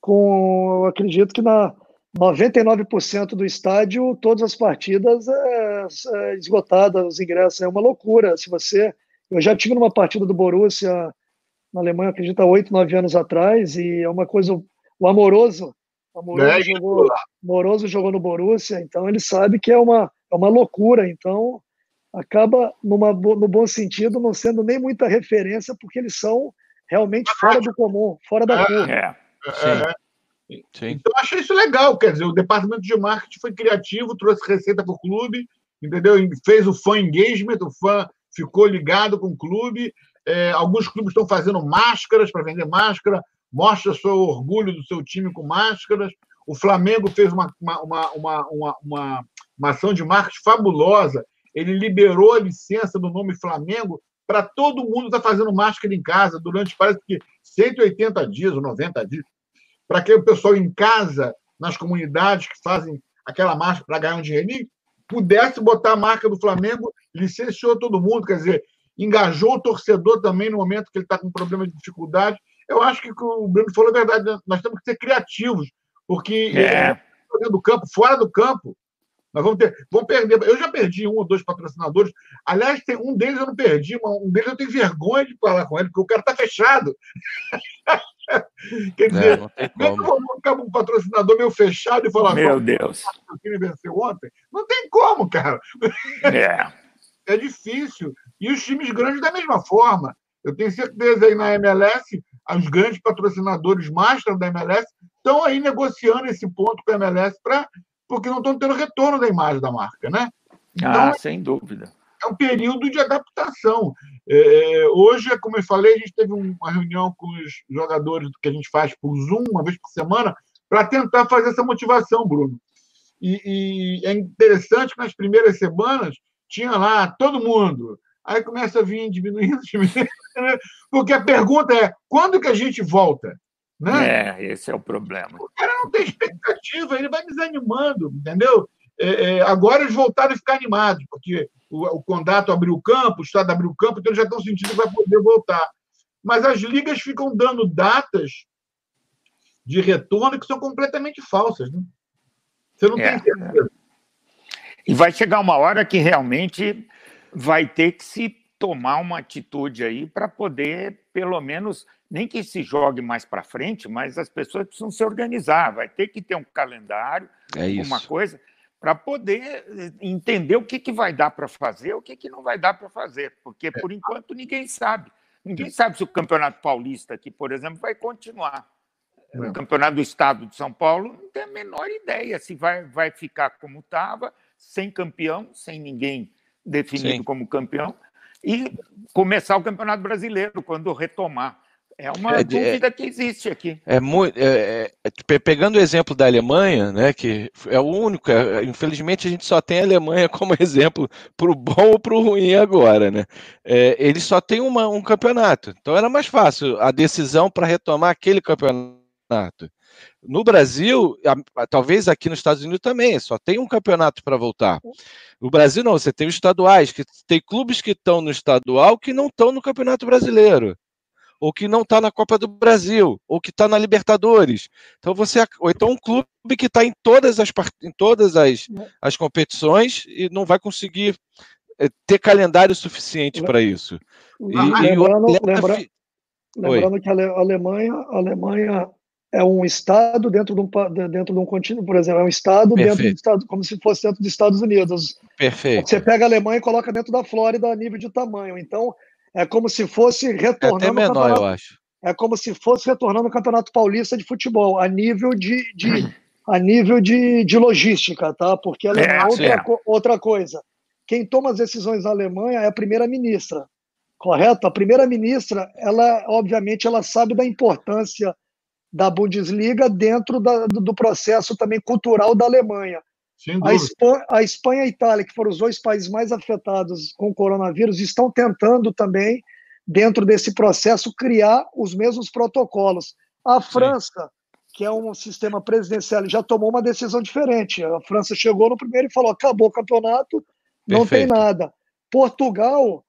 com, eu acredito que na 99% do estádio, todas as partidas é, é esgotadas, os ingressos, é uma loucura. Se você, eu já tive numa partida do Borussia na Alemanha, acredito, há oito, nove anos atrás, e é uma coisa, o Amoroso, Amoroso, é, jogou, Amoroso jogou no Borussia, então ele sabe que é uma, é uma loucura, então acaba, numa, no bom sentido, não sendo nem muita referência, porque eles são realmente fora do comum, fora da curva. É, é, Sim. Então, eu achei isso legal. Quer dizer, o departamento de marketing foi criativo, trouxe receita para o clube, entendeu? Fez o fã engagement, o fã ficou ligado com o clube. É, alguns clubes estão fazendo máscaras para vender máscara, mostra seu orgulho do seu time com máscaras. O Flamengo fez uma, uma, uma, uma, uma, uma ação de marketing fabulosa. Ele liberou a licença do nome Flamengo para todo mundo estar tá fazendo máscara em casa durante, parece que 180 dias ou 90 dias para que o pessoal em casa, nas comunidades que fazem aquela marcha para ganhar um dinheirinho, pudesse botar a marca do Flamengo, licenciou todo mundo, quer dizer, engajou o torcedor também no momento que ele está com problema de dificuldade. Eu acho que o Bruno falou a verdade, né? nós temos que ser criativos, porque é. dentro do campo, fora do campo, nós vamos ter, vamos perder. Eu já perdi um ou dois patrocinadores. Aliás, tem um deles eu não perdi, um deles eu tenho vergonha de falar com ele, porque o cara está fechado. Quer dizer, não, não como. eu vou ficar um patrocinador meio fechado e falar. Meu Deus. O time venceu ontem. Não tem como, cara. É. É difícil. E os times grandes da mesma forma. Eu tenho certeza aí na MLS, os grandes patrocinadores master da MLS estão aí negociando esse ponto com a MLS para porque não estão tendo retorno da imagem da marca, né? Então, ah, sem dúvida. É um período de adaptação. É, hoje, como eu falei, a gente teve uma reunião com os jogadores que a gente faz por Zoom, uma vez por semana, para tentar fazer essa motivação, Bruno. E, e, é interessante que nas primeiras semanas tinha lá todo mundo. Aí começa a vir diminuindo, diminuindo, né? porque a pergunta é quando que a gente volta? Né? É, esse é o problema. O cara não tem expectativa, ele vai desanimando, entendeu? É, é, agora eles voltaram a ficar animados, porque o, o Condato abriu o campo, o Estado abriu o campo, então eles já estão sentindo que vai poder voltar. Mas as ligas ficam dando datas de retorno que são completamente falsas. Né? Você não é. tem certeza. E vai chegar uma hora que realmente vai ter que se tomar uma atitude aí para poder, pelo menos, nem que se jogue mais para frente, mas as pessoas precisam se organizar, vai ter que ter um calendário, é uma coisa, para poder eh, entender o que, que vai dar para fazer, o que, que não vai dar para fazer, porque é. por enquanto ninguém sabe. Ninguém sabe se o Campeonato Paulista aqui, por exemplo, vai continuar. O é. Campeonato do Estado de São Paulo não tem a menor ideia se vai, vai ficar como estava, sem campeão, sem ninguém definido Sim. como campeão e começar o Campeonato Brasileiro quando retomar. É uma é, dúvida é, que existe aqui. É muito. É, é, pegando o exemplo da Alemanha, né, que é o único. É, infelizmente a gente só tem a Alemanha como exemplo para o bom ou para o ruim agora, né? É, ele só tem uma, um campeonato. Então era mais fácil a decisão para retomar aquele campeonato. No Brasil, a, a, talvez aqui nos Estados Unidos também, só tem um campeonato para voltar. No Brasil não, você tem os estaduais, que tem clubes que estão no estadual que não estão no Campeonato Brasileiro, ou que não está na Copa do Brasil, ou que está na Libertadores. Então você, ou então um clube que está em todas as em todas as, as competições e não vai conseguir eh, ter calendário suficiente para isso. E, lembrando, e lembra, lembrando que a Alemanha, a Alemanha é um estado dentro de um, dentro de um continente, por exemplo, é um estado Perfeito. dentro do estado, como se fosse dentro dos Estados Unidos. Perfeito. Você pega a Alemanha e coloca dentro da Flórida a nível de tamanho. Então, é como se fosse retornando. É até menor, eu acho. é como se fosse retornando ao Campeonato Paulista de futebol, a nível de, de a nível de, de logística, tá? Porque ela é, outra, outra coisa. Quem toma as decisões na Alemanha é a primeira-ministra, correto? A primeira-ministra, ela, obviamente, ela sabe da importância da Bundesliga dentro da, do processo também cultural da Alemanha. A Espanha, a Espanha e a Itália, que foram os dois países mais afetados com o coronavírus, estão tentando também, dentro desse processo, criar os mesmos protocolos. A França, Sim. que é um sistema presidencial, já tomou uma decisão diferente. A França chegou no primeiro e falou: acabou o campeonato, não Perfeito. tem nada. Portugal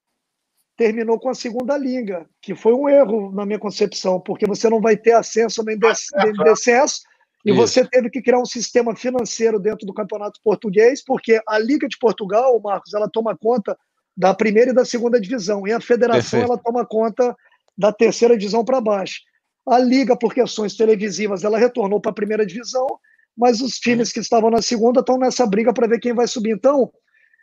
terminou com a segunda liga, que foi um erro na minha concepção, porque você não vai ter ascenso nem descenso, e Isso. você teve que criar um sistema financeiro dentro do campeonato português, porque a Liga de Portugal, Marcos, ela toma conta da primeira e da segunda divisão, e a federação Perfeito. ela toma conta da terceira divisão para baixo. A Liga, por questões televisivas, ela retornou para a primeira divisão, mas os times que estavam na segunda estão nessa briga para ver quem vai subir. Então,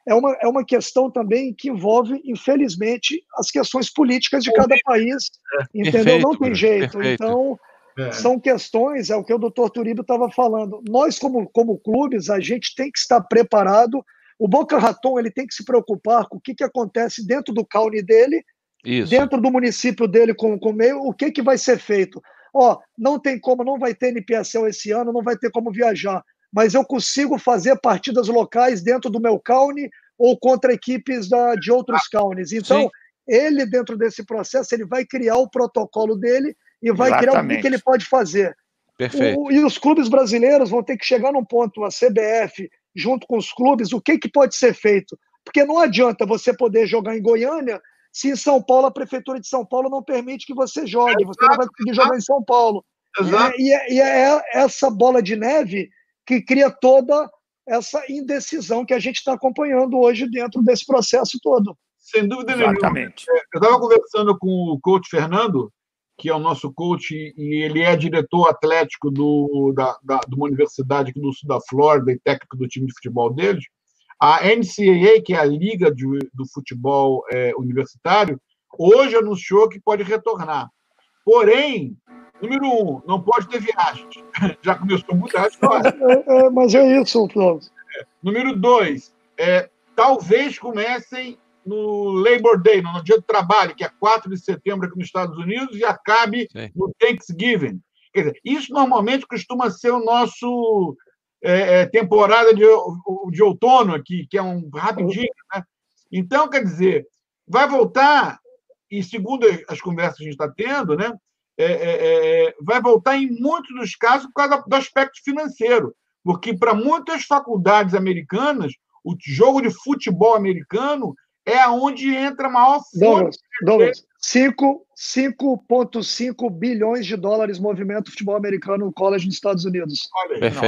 é uma, é uma questão também que envolve, infelizmente, as questões políticas de cada país, é, entendeu? Perfeito, Não tem jeito. Perfeito. Então, é. são questões, é o que o doutor Turibo estava falando. Nós, como, como clubes, a gente tem que estar preparado. O Boca Raton ele tem que se preocupar com o que, que acontece dentro do caule dele, Isso. dentro do município dele com, o meio, o que, que vai ser feito. Ó, não tem como, não vai ter NPSL esse ano, não vai ter como viajar mas eu consigo fazer partidas locais dentro do meu Caune ou contra equipes da, de outros ah, Caunes. Então, Sim. ele, dentro desse processo, ele vai criar o protocolo dele e vai Exatamente. criar o que, que, ele pode fazer. Perfeito. O, e os clubes brasileiros vão ter que chegar num ponto, a CBF, junto com os clubes, o que, que pode ser feito. Porque não adianta você poder jogar em Goiânia se em São Paulo a Prefeitura de São Paulo não permite que você jogue. Você não vai conseguir jogar em São Paulo. Exato. E, é, e é essa bola de neve que cria toda essa indecisão que a gente está acompanhando hoje dentro desse processo todo. Sem dúvida Exatamente. nenhuma. Eu estava conversando com o coach Fernando, que é o nosso coach, e ele é diretor atlético do, da, da, de uma universidade aqui do sul da Flórida e técnico do time de futebol deles. A NCAA, que é a Liga de, do Futebol é, Universitário, hoje anunciou que pode retornar. Porém, Número um, não pode ter viagens. Já começou a mudar a história. É, é, mas é isso, Flávio. Número dois, é, talvez comecem no Labor Day, no dia do trabalho, que é 4 de setembro aqui nos Estados Unidos, e acabe Sim. no Thanksgiving. Quer dizer, isso normalmente costuma ser o nosso é, é temporada de, de outono aqui, que é um rapidinho, né? Então, quer dizer, vai voltar, e segundo as conversas que a gente está tendo, né, é, é, é, vai voltar em muitos dos casos por causa do aspecto financeiro, porque para muitas faculdades americanas, o jogo de futebol americano é onde entra a maior Douglas, Douglas 5,5 bilhões de dólares movimento futebol americano no college nos Estados Unidos.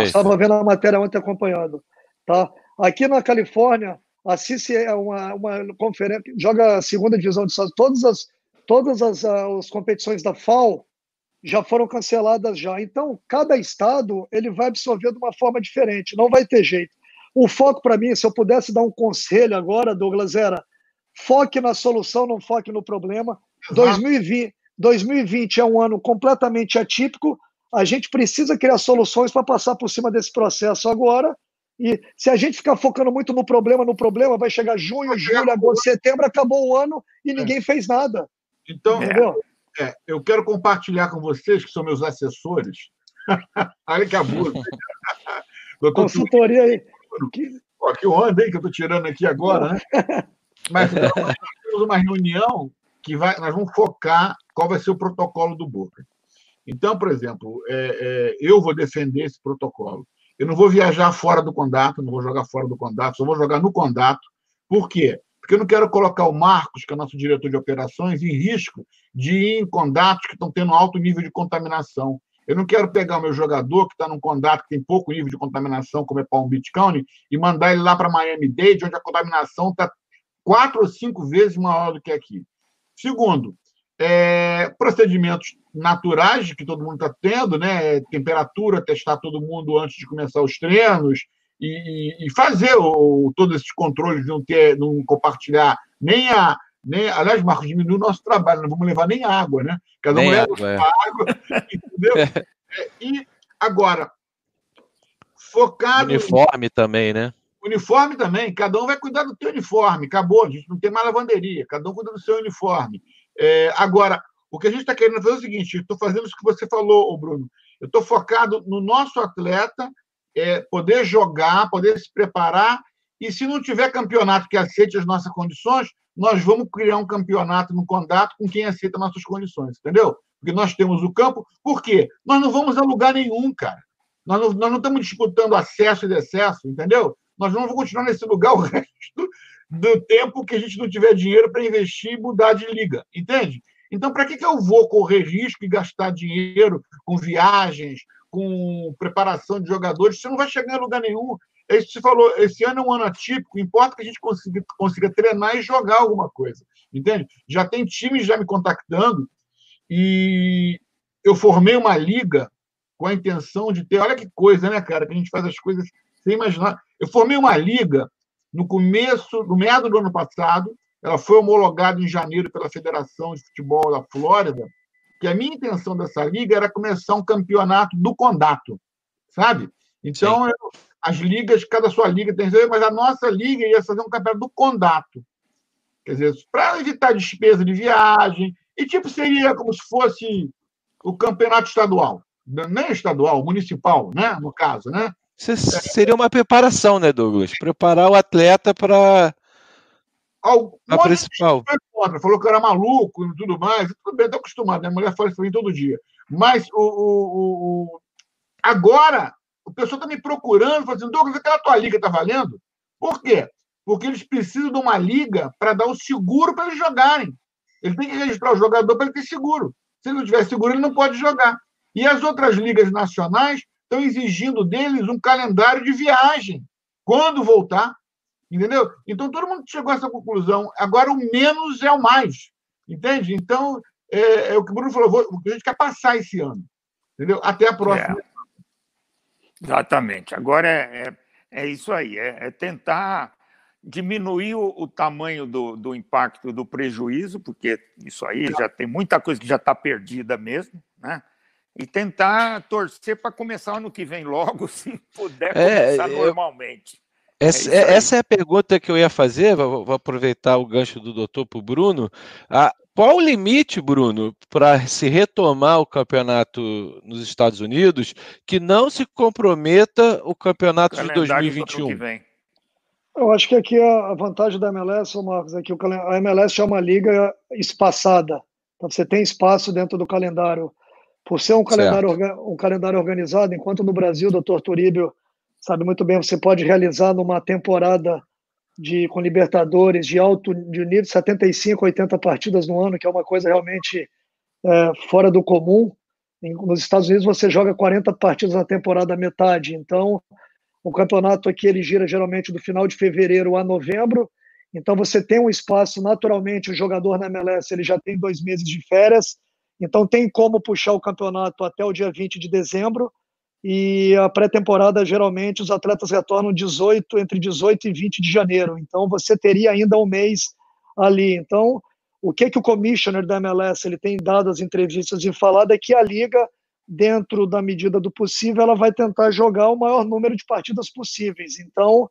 Estava vendo a matéria ontem acompanhando. Tá? Aqui na Califórnia, a CICI é uma, uma conferência, joga a segunda divisão de Estados Todas as todas as, as competições da FAO já foram canceladas já. Então, cada estado ele vai absorver de uma forma diferente, não vai ter jeito. O foco para mim, se eu pudesse dar um conselho agora, Douglas, era foque na solução, não foque no problema. 2020, 2020 é um ano completamente atípico. A gente precisa criar soluções para passar por cima desse processo agora. E se a gente ficar focando muito no problema, no problema, vai chegar junho, julho, agosto, setembro, acabou o ano e ninguém é. fez nada. Então, é, eu quero compartilhar com vocês, que são meus assessores. Olha que abuso. Consultoria aí. Que... Pô, que onda aí que eu estou tirando aqui agora, né? Mas então, nós temos uma reunião que vai, nós vamos focar qual vai ser o protocolo do Boca. Então, por exemplo, é, é, eu vou defender esse protocolo. Eu não vou viajar fora do condato, não vou jogar fora do condato, só vou jogar no condato. Por quê? porque eu não quero colocar o Marcos, que é o nosso diretor de operações, em risco de ir em condatos que estão tendo alto nível de contaminação. Eu não quero pegar o meu jogador que está num condato que tem pouco nível de contaminação, como é Palm Beach County, e mandar ele lá para Miami-Dade, onde a contaminação está quatro ou cinco vezes maior do que aqui. Segundo, é, procedimentos naturais que todo mundo está tendo, né? Temperatura, testar todo mundo antes de começar os treinos, e, e fazer o, todos esses controles de não ter, não compartilhar nem a, nem. Aliás, Marcos, diminui o nosso trabalho, não vamos levar nem água, né? Cada um nem leva água, é. água, entendeu? É, e agora, focado. Uniforme em... também, né? Uniforme também, cada um vai cuidar do seu uniforme, acabou, a gente não tem mais lavanderia, cada um cuida do seu uniforme. É, agora, o que a gente está querendo fazer é o seguinte: estou fazendo isso que você falou, Bruno. Eu estou focado no nosso atleta é, poder jogar, poder se preparar, e se não tiver campeonato que aceite as nossas condições, nós vamos criar um campeonato no Condato com quem aceita nossas condições, entendeu? Porque nós temos o campo. Por quê? Nós não vamos a lugar nenhum, cara. Nós não, nós não estamos disputando acesso e decesso, entendeu? Nós vamos continuar nesse lugar o resto do tempo que a gente não tiver dinheiro para investir e mudar de liga, entende? Então, para que, que eu vou correr risco e gastar dinheiro com viagens, com preparação de jogadores? Você não vai chegar em lugar nenhum. É isso que você falou. Esse ano é um ano atípico. Importa que a gente consiga, consiga treinar e jogar alguma coisa. Entende? Já tem times já me contactando e eu formei uma liga com a intenção de ter. Olha que coisa, né, cara? Que a gente faz as coisas sem imaginar. Eu formei uma liga no começo, no meado do ano passado, ela foi homologada em janeiro pela Federação de Futebol da Flórida, que a minha intenção dessa liga era começar um campeonato do Condato, sabe? Então, eu, as ligas, cada sua liga tem, mas a nossa liga ia fazer um campeonato do Condato. Quer dizer, para evitar despesa de viagem, e tipo seria como se fosse o campeonato estadual, nem estadual, municipal, né? No caso, né? Isso seria uma preparação, né, Douglas? Preparar o atleta para a principal. Contra, falou que eu era maluco e tudo mais. Tudo bem, estou acostumado, minha mulher fala isso para mim todo dia. Mas o, o, o... agora, o pessoal está me procurando, falando assim, Douglas, aquela tua liga está valendo? Por quê? Porque eles precisam de uma liga para dar o seguro para eles jogarem. Ele tem que registrar o jogador para ele ter seguro. Se ele não tiver seguro, ele não pode jogar. E as outras ligas nacionais estão exigindo deles um calendário de viagem. Quando voltar, Entendeu? Então todo mundo chegou a essa conclusão. Agora o menos é o mais. Entende? Então, é, é o que o Bruno falou, que a gente quer passar esse ano. Entendeu? Até a próxima. É. Exatamente. Agora é, é, é isso aí, é, é tentar diminuir o, o tamanho do, do, impacto do prejuízo, porque isso aí já tem muita coisa que já está perdida mesmo, né? E tentar torcer para começar ano que vem logo, se puder é, começar normalmente. Essa é, essa é, a pergunta que eu ia fazer, vou, vou aproveitar o gancho do doutor para o Bruno. Ah, qual o limite, Bruno, para se retomar o campeonato nos Estados Unidos que não se comprometa o campeonato o de 2021? Eu acho que aqui a vantagem da MLS, Marcos, é que a MLS é uma liga espaçada. Então você tem espaço dentro do calendário. Por ser um calendário, um calendário organizado, enquanto no Brasil, doutor Turíbio sabe muito bem, você pode realizar numa temporada de com Libertadores de alto de nível, 75, 80 partidas no ano, que é uma coisa realmente é, fora do comum. Nos Estados Unidos você joga 40 partidas na temporada metade, então o campeonato aqui ele gira geralmente do final de fevereiro a novembro, então você tem um espaço naturalmente, o jogador na MLS ele já tem dois meses de férias, então tem como puxar o campeonato até o dia 20 de dezembro, e a pré-temporada geralmente os atletas retornam 18 entre 18 e 20 de janeiro. Então você teria ainda um mês ali. Então o que que o commissioner da MLS ele tem dado as entrevistas e falado é que a liga dentro da medida do possível ela vai tentar jogar o maior número de partidas possíveis. Então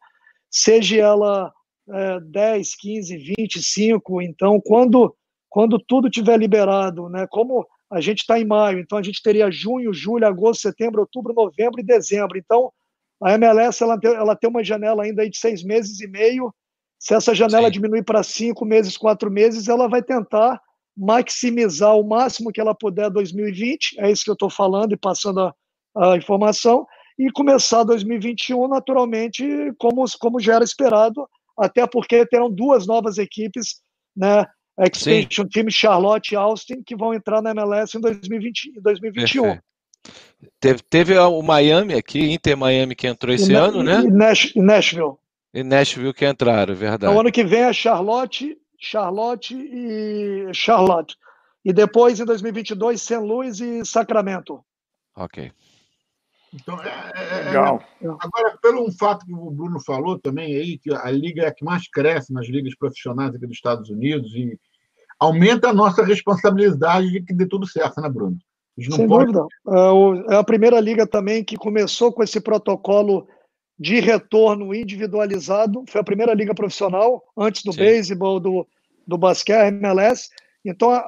seja ela é, 10, 15, 25, então quando quando tudo tiver liberado, né, como a gente está em maio, então a gente teria junho, julho, agosto, setembro, outubro, novembro e dezembro. Então, a MLS ela tem, ela tem uma janela ainda de seis meses e meio. Se essa janela Sim. diminuir para cinco meses, quatro meses, ela vai tentar maximizar o máximo que ela puder 2020. É isso que eu estou falando e passando a, a, informação. E começar 2021, naturalmente, como, como já era esperado, até porque terão duas novas equipes né, Expansion Sim. Team Charlotte e Austin, que vão entrar na MLS em 2020, 2021. Teve, teve o Miami aqui, Inter Miami que entrou esse e, ano, e, né? E Nash, Nashville. E Nashville que entraram, verdade. Então, ano que vem é Charlotte, Charlotte e Charlotte. E depois, em 2022, St. Louis e Sacramento. Ok. Então, é, é, é Legal. É, agora, pelo um fato que o Bruno falou também aí, que a liga é a que mais cresce nas ligas profissionais aqui dos Estados Unidos e aumenta a nossa responsabilidade de que dê tudo certo, né, Bruno? Sem pode... dúvida. É, é a primeira liga também que começou com esse protocolo de retorno individualizado. Foi a primeira liga profissional, antes do Sim. beisebol, do, do basquete, MLS. Então,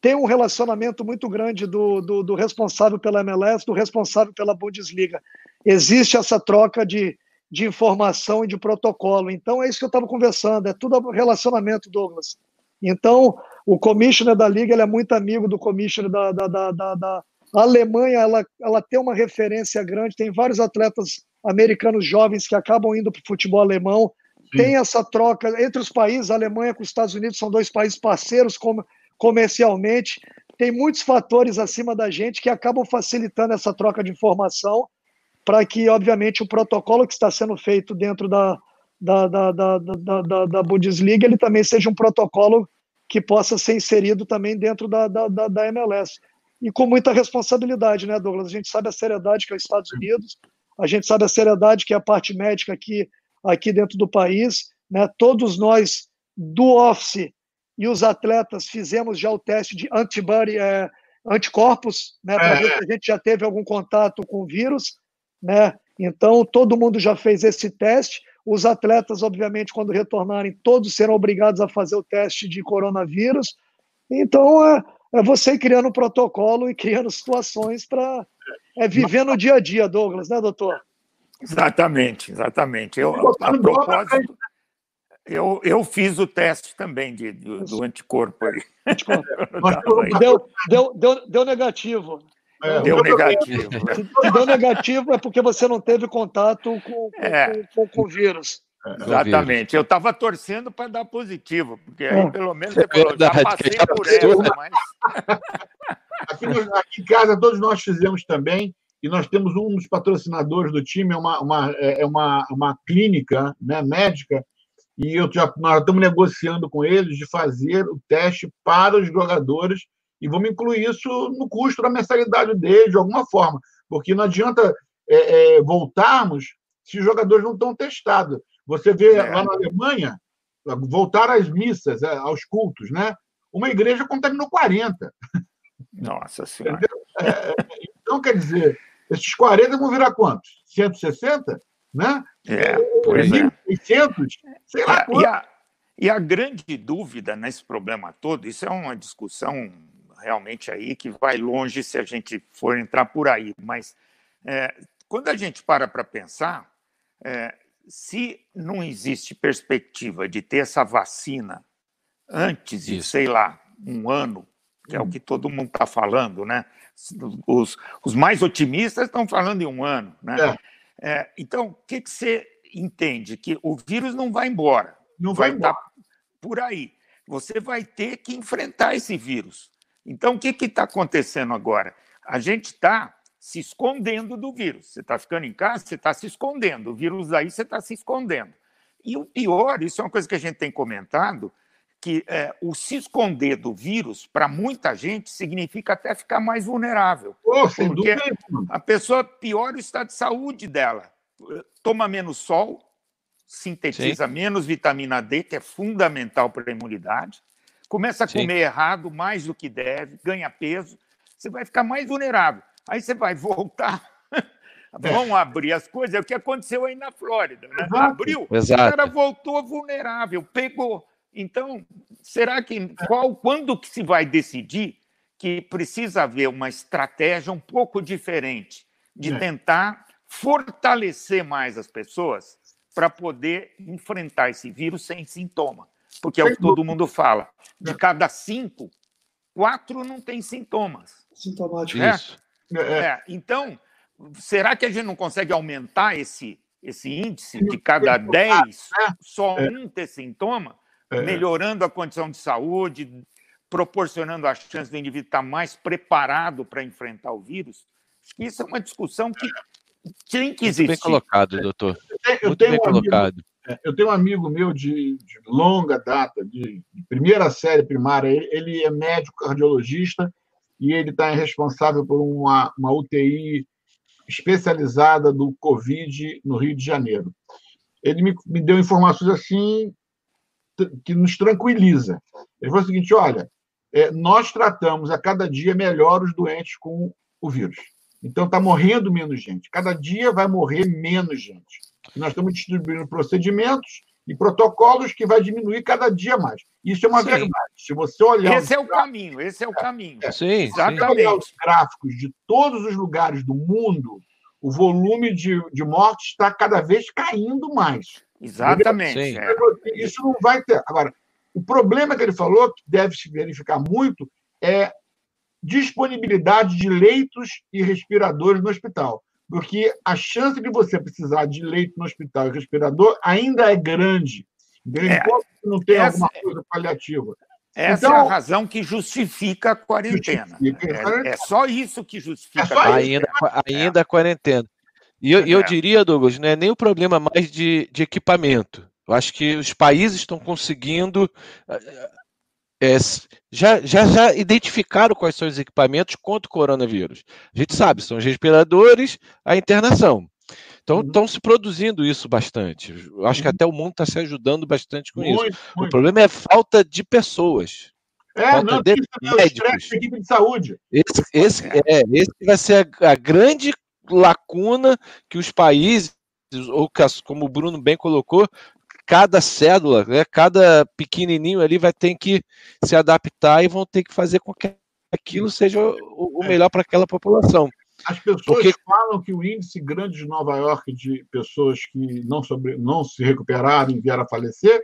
tem um relacionamento muito grande do, do, do, responsável pela MLS, do responsável pela Bundesliga. Existe essa troca de, de informação e de protocolo. Então, é isso que eu estava conversando, é tudo relacionamento, Douglas. Então, o commissioner da liga ele é muito amigo do commissioner da, da, da, da, da Alemanha, ela, ela tem uma referência grande, tem vários atletas americanos jovens que acabam indo para o futebol alemão. Sim. Tem essa troca entre os países, a Alemanha com os Estados Unidos são dois países parceiros como, comercialmente. Tem muitos fatores acima da gente que acabam facilitando essa troca de informação para que, obviamente, o protocolo que está sendo feito dentro da, da, da, da, da, da Bundesliga ele também seja um protocolo que possa ser inserido também dentro da, da, da, da MLS. E com muita responsabilidade, né, Douglas? A gente sabe a seriedade que é os Estados Unidos, a gente sabe a seriedade que é a parte médica aqui, aqui dentro do país. Né? Todos nós do Office e os atletas fizemos já o teste de antibody, é, anticorpos, né, para ver é. se a gente já teve algum contato com o vírus. Né? Então, todo mundo já fez esse teste. Os atletas, obviamente, quando retornarem, todos serão obrigados a fazer o teste de coronavírus. Então, é, é você criando um protocolo e criando situações para é viver no dia a dia, Douglas, né, doutor? Exatamente, exatamente. Eu, a propósito, eu, eu fiz o teste também de, do, do anticorpo aí. Deu, deu, deu, deu negativo. É, deu negativo. Se deu negativo é porque você não teve contato com, com, é. com, com o vírus. Exatamente. Eu estava torcendo para dar positivo, porque aí pelo menos você falou, já passei por essa, mas. Aqui, aqui, em casa todos nós fizemos também, e nós temos um dos patrocinadores do time, é uma, uma, é, é uma, uma clínica né, médica, e eu já, nós estamos negociando com eles de fazer o teste para os jogadores e vamos incluir isso no custo da mensalidade deles, de alguma forma, porque não adianta é, é, voltarmos se os jogadores não estão testados. Você vê é. lá na Alemanha, voltar às missas, é, aos cultos, né? Uma igreja contaminou 40. Nossa Senhora. É, é, então, quer dizer, esses 40 vão virar quantos? 160? Né? É, pois 1.600? Sei lá e a grande dúvida nesse problema todo, isso é uma discussão realmente aí que vai longe se a gente for entrar por aí, mas é, quando a gente para para pensar, é, se não existe perspectiva de ter essa vacina antes de, Isso. sei lá, um ano, que é o hum. que todo mundo está falando, né? Os, os, mais otimistas estão falando em um ano, né? É. É, então, o que, que você entende? Que o vírus não vai embora. Não vai, vai embora. por aí. Você vai ter que enfrentar esse vírus. Então, o que está acontecendo agora? A gente está se escondendo do vírus. Você está ficando em casa, você está se escondendo. O vírus aí, você está se escondendo. E o pior, isso é uma coisa que a gente tem comentado, que é, o se esconder do vírus, para muita gente, significa até ficar mais vulnerável. Oh, porque a pessoa piora o estado de saúde dela. Toma menos sol, sintetiza Sim. menos vitamina D, que é fundamental para a imunidade, começa a Sim. comer errado, mais do que deve, ganha peso, você vai ficar mais vulnerável. Aí você vai voltar, vão abrir as coisas. É o que aconteceu aí na Flórida. Né? Abriu, Exato. o cara voltou vulnerável, pegou. Então, será que qual, quando que se vai decidir que precisa haver uma estratégia um pouco diferente de é. tentar fortalecer mais as pessoas para poder enfrentar esse vírus sem sintoma? Porque é o que todo mundo fala. De é. cada cinco, quatro não tem sintomas. Sintomático. É? Isso. É. é. Então, será que a gente não consegue aumentar esse, esse índice de cada 10, só é. um ter sintoma, é. melhorando a condição de saúde, proporcionando a chance do indivíduo estar mais preparado para enfrentar o vírus? Acho que isso é uma discussão que tem que existir. Muito bem colocado, doutor. Eu Muito bem um colocado. Amigo, eu tenho um amigo meu de, de longa data, de, de, primeira série primária, ele é médico cardiologista e ele está responsável por uma, uma UTI especializada do Covid no Rio de Janeiro. Ele me, me deu informações assim que nos tranquiliza. Ele falou o seguinte: olha, é, nós tratamos a cada dia melhor os doentes com o vírus. Então está morrendo menos gente. Cada dia vai morrer menos gente. Nós estamos distribuindo procedimentos e protocolos que vai diminuir cada dia mais. Isso é uma sim. verdade. Se você olhar. Esse é o caminho, esse é o caminho. É, sim, exatamente. Se olhar os gráficos de todos os lugares do mundo, o volume de, de mortes está cada vez caindo mais. Exatamente. É. Isso não vai ter. Agora, o problema que ele falou, que deve se verificar muito, é disponibilidade de leitos e respiradores no hospital porque a chance de você precisar de leito no hospital e respirador ainda é grande. É, Enquanto não tem essa, alguma coisa paliativa. Essa então, é a razão que justifica a quarentena. Justifica. É, é, só isso que justifica. É a ainda, ainda a quarentena. E eu, eu é. diria, Douglas, não é nem o problema mais de, de equipamento. Eu acho que os países estão conseguindo é, já, já, já identificaram quais são os equipamentos contra o coronavírus. A gente sabe, são os respiradores, a internação. Então, uhum. estão se produzindo isso bastante. Eu acho que uhum. até o mundo está se ajudando bastante com muito, isso. Muito. O problema é a falta de pessoas. É, falta não, de médicos. equipe de saúde. Esse, esse, é. é, esse vai ser a, a grande lacuna que os países, ou como o Bruno bem colocou, cada célula, né, cada pequenininho ali vai ter que se adaptar e vão ter que fazer com que aquilo seja o, o melhor para aquela população. As pessoas Porque... falam que o índice grande de Nova York de pessoas que não, sobre, não se recuperaram e vieram a falecer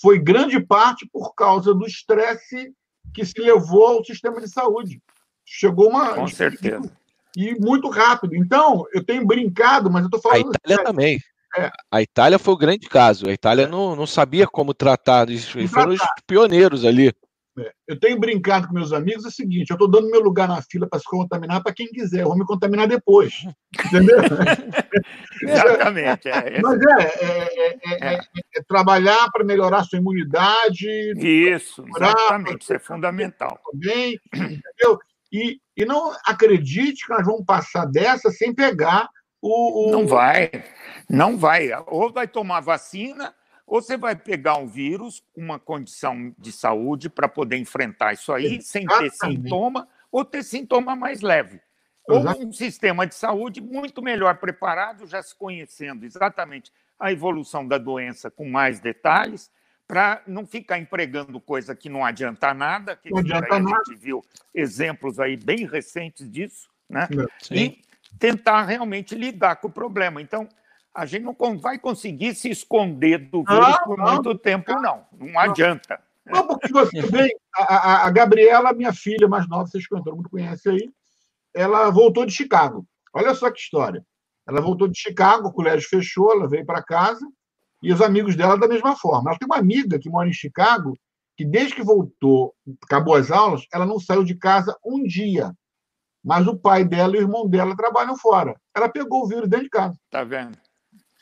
foi grande parte por causa do estresse que se levou ao sistema de saúde. Chegou uma. Com certeza. E muito rápido. Então, eu tenho brincado, mas eu estou falando. A Itália sério. também. É. A Itália foi o grande caso. A Itália é. não, não sabia como tratar, eles foram os pioneiros ali. É. Eu tenho brincado com meus amigos é o seguinte: eu estou dando meu lugar na fila para se contaminar para quem quiser, eu vou me contaminar depois. Entendeu? Exatamente. É, Mas é, é trabalhar para melhorar a sua imunidade. Isso, exatamente, isso é fundamental. Também, entendeu? E, e não acredite que nós vamos passar dessa sem pegar o, o... Não vai, não vai. Ou vai tomar vacina, ou você vai pegar um vírus com uma condição de saúde para poder enfrentar isso aí Exatamente. sem ter sintoma, ou ter sintoma mais leve. Ou um sistema de saúde muito melhor preparado, já se conhecendo exatamente a evolução da doença com mais detalhes, para não ficar empregando coisa que não adianta nada, que não adianta a nada. gente viu exemplos aí bem recentes disso, né? Sim. E tentar realmente lidar com o problema. Então, a gente não vai conseguir se esconder do vírus não, por não, muito tempo, não. Não adianta. Não, porque você vê, a, a, Gabriela, minha filha mais nova, vocês todo mundo conhece aí, ela voltou de Chicago. Olha só que história. Ela voltou de Chicago, o colégio fechou, ela veio para casa, e os amigos dela da mesma forma. Ela tem uma amiga que mora em Chicago, que desde que voltou, acabou as aulas, ela não saiu de casa um dia. Mas o pai dela e o irmão dela trabalham fora. Ela pegou o vírus dentro de casa. Tá vendo?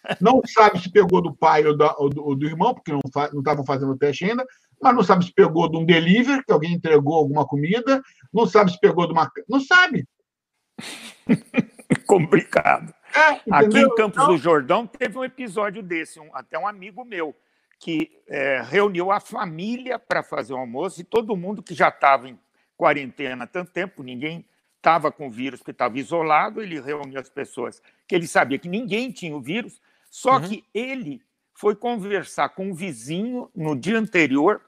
Não sabe se pegou do pai ou, da, ou, do, ou do, irmão, porque não estavam fazendo o teste ainda, mas não sabe se pegou de um delivery, que alguém entregou alguma comida, não sabe se pegou de uma. Não sabe. Complicado. É, Aqui em Campos então... do Jordão teve um episódio desse, um, até um amigo meu, que é, reuniu a família para fazer o almoço e todo mundo que já estava em quarentena há tanto tempo, ninguém estava com o vírus, porque estava isolado, ele reuniu as pessoas que ele sabia que ninguém tinha o vírus, só uhum. que ele foi conversar com o vizinho no dia anterior,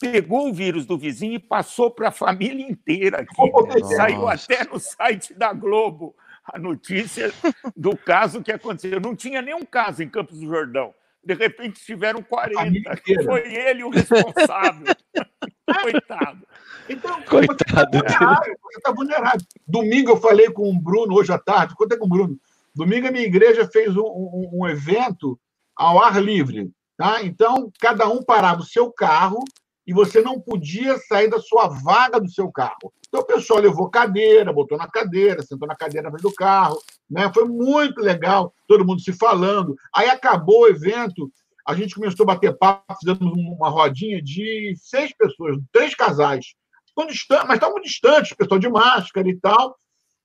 pegou o vírus do vizinho e passou para a família inteira aqui. Nossa. Saiu até no site da Globo a notícia do caso que aconteceu. Não tinha nenhum caso em Campos do Jordão. De repente tiveram 40. Foi ele o responsável. Coitado. Então, Coitado. Você está vulnerável. Domingo eu falei com o Bruno, hoje à tarde, contei com o Bruno. Domingo a minha igreja fez um, um, um evento ao ar livre. Tá? Então, cada um parava o seu carro e você não podia sair da sua vaga do seu carro. Então, o pessoal levou cadeira, botou na cadeira, sentou na cadeira do carro. Né? Foi muito legal, todo mundo se falando. Aí acabou o evento, a gente começou a bater papo, fizemos uma rodinha de seis pessoas, três casais. Estão distantes, mas estavam distantes, pessoal de máscara e tal.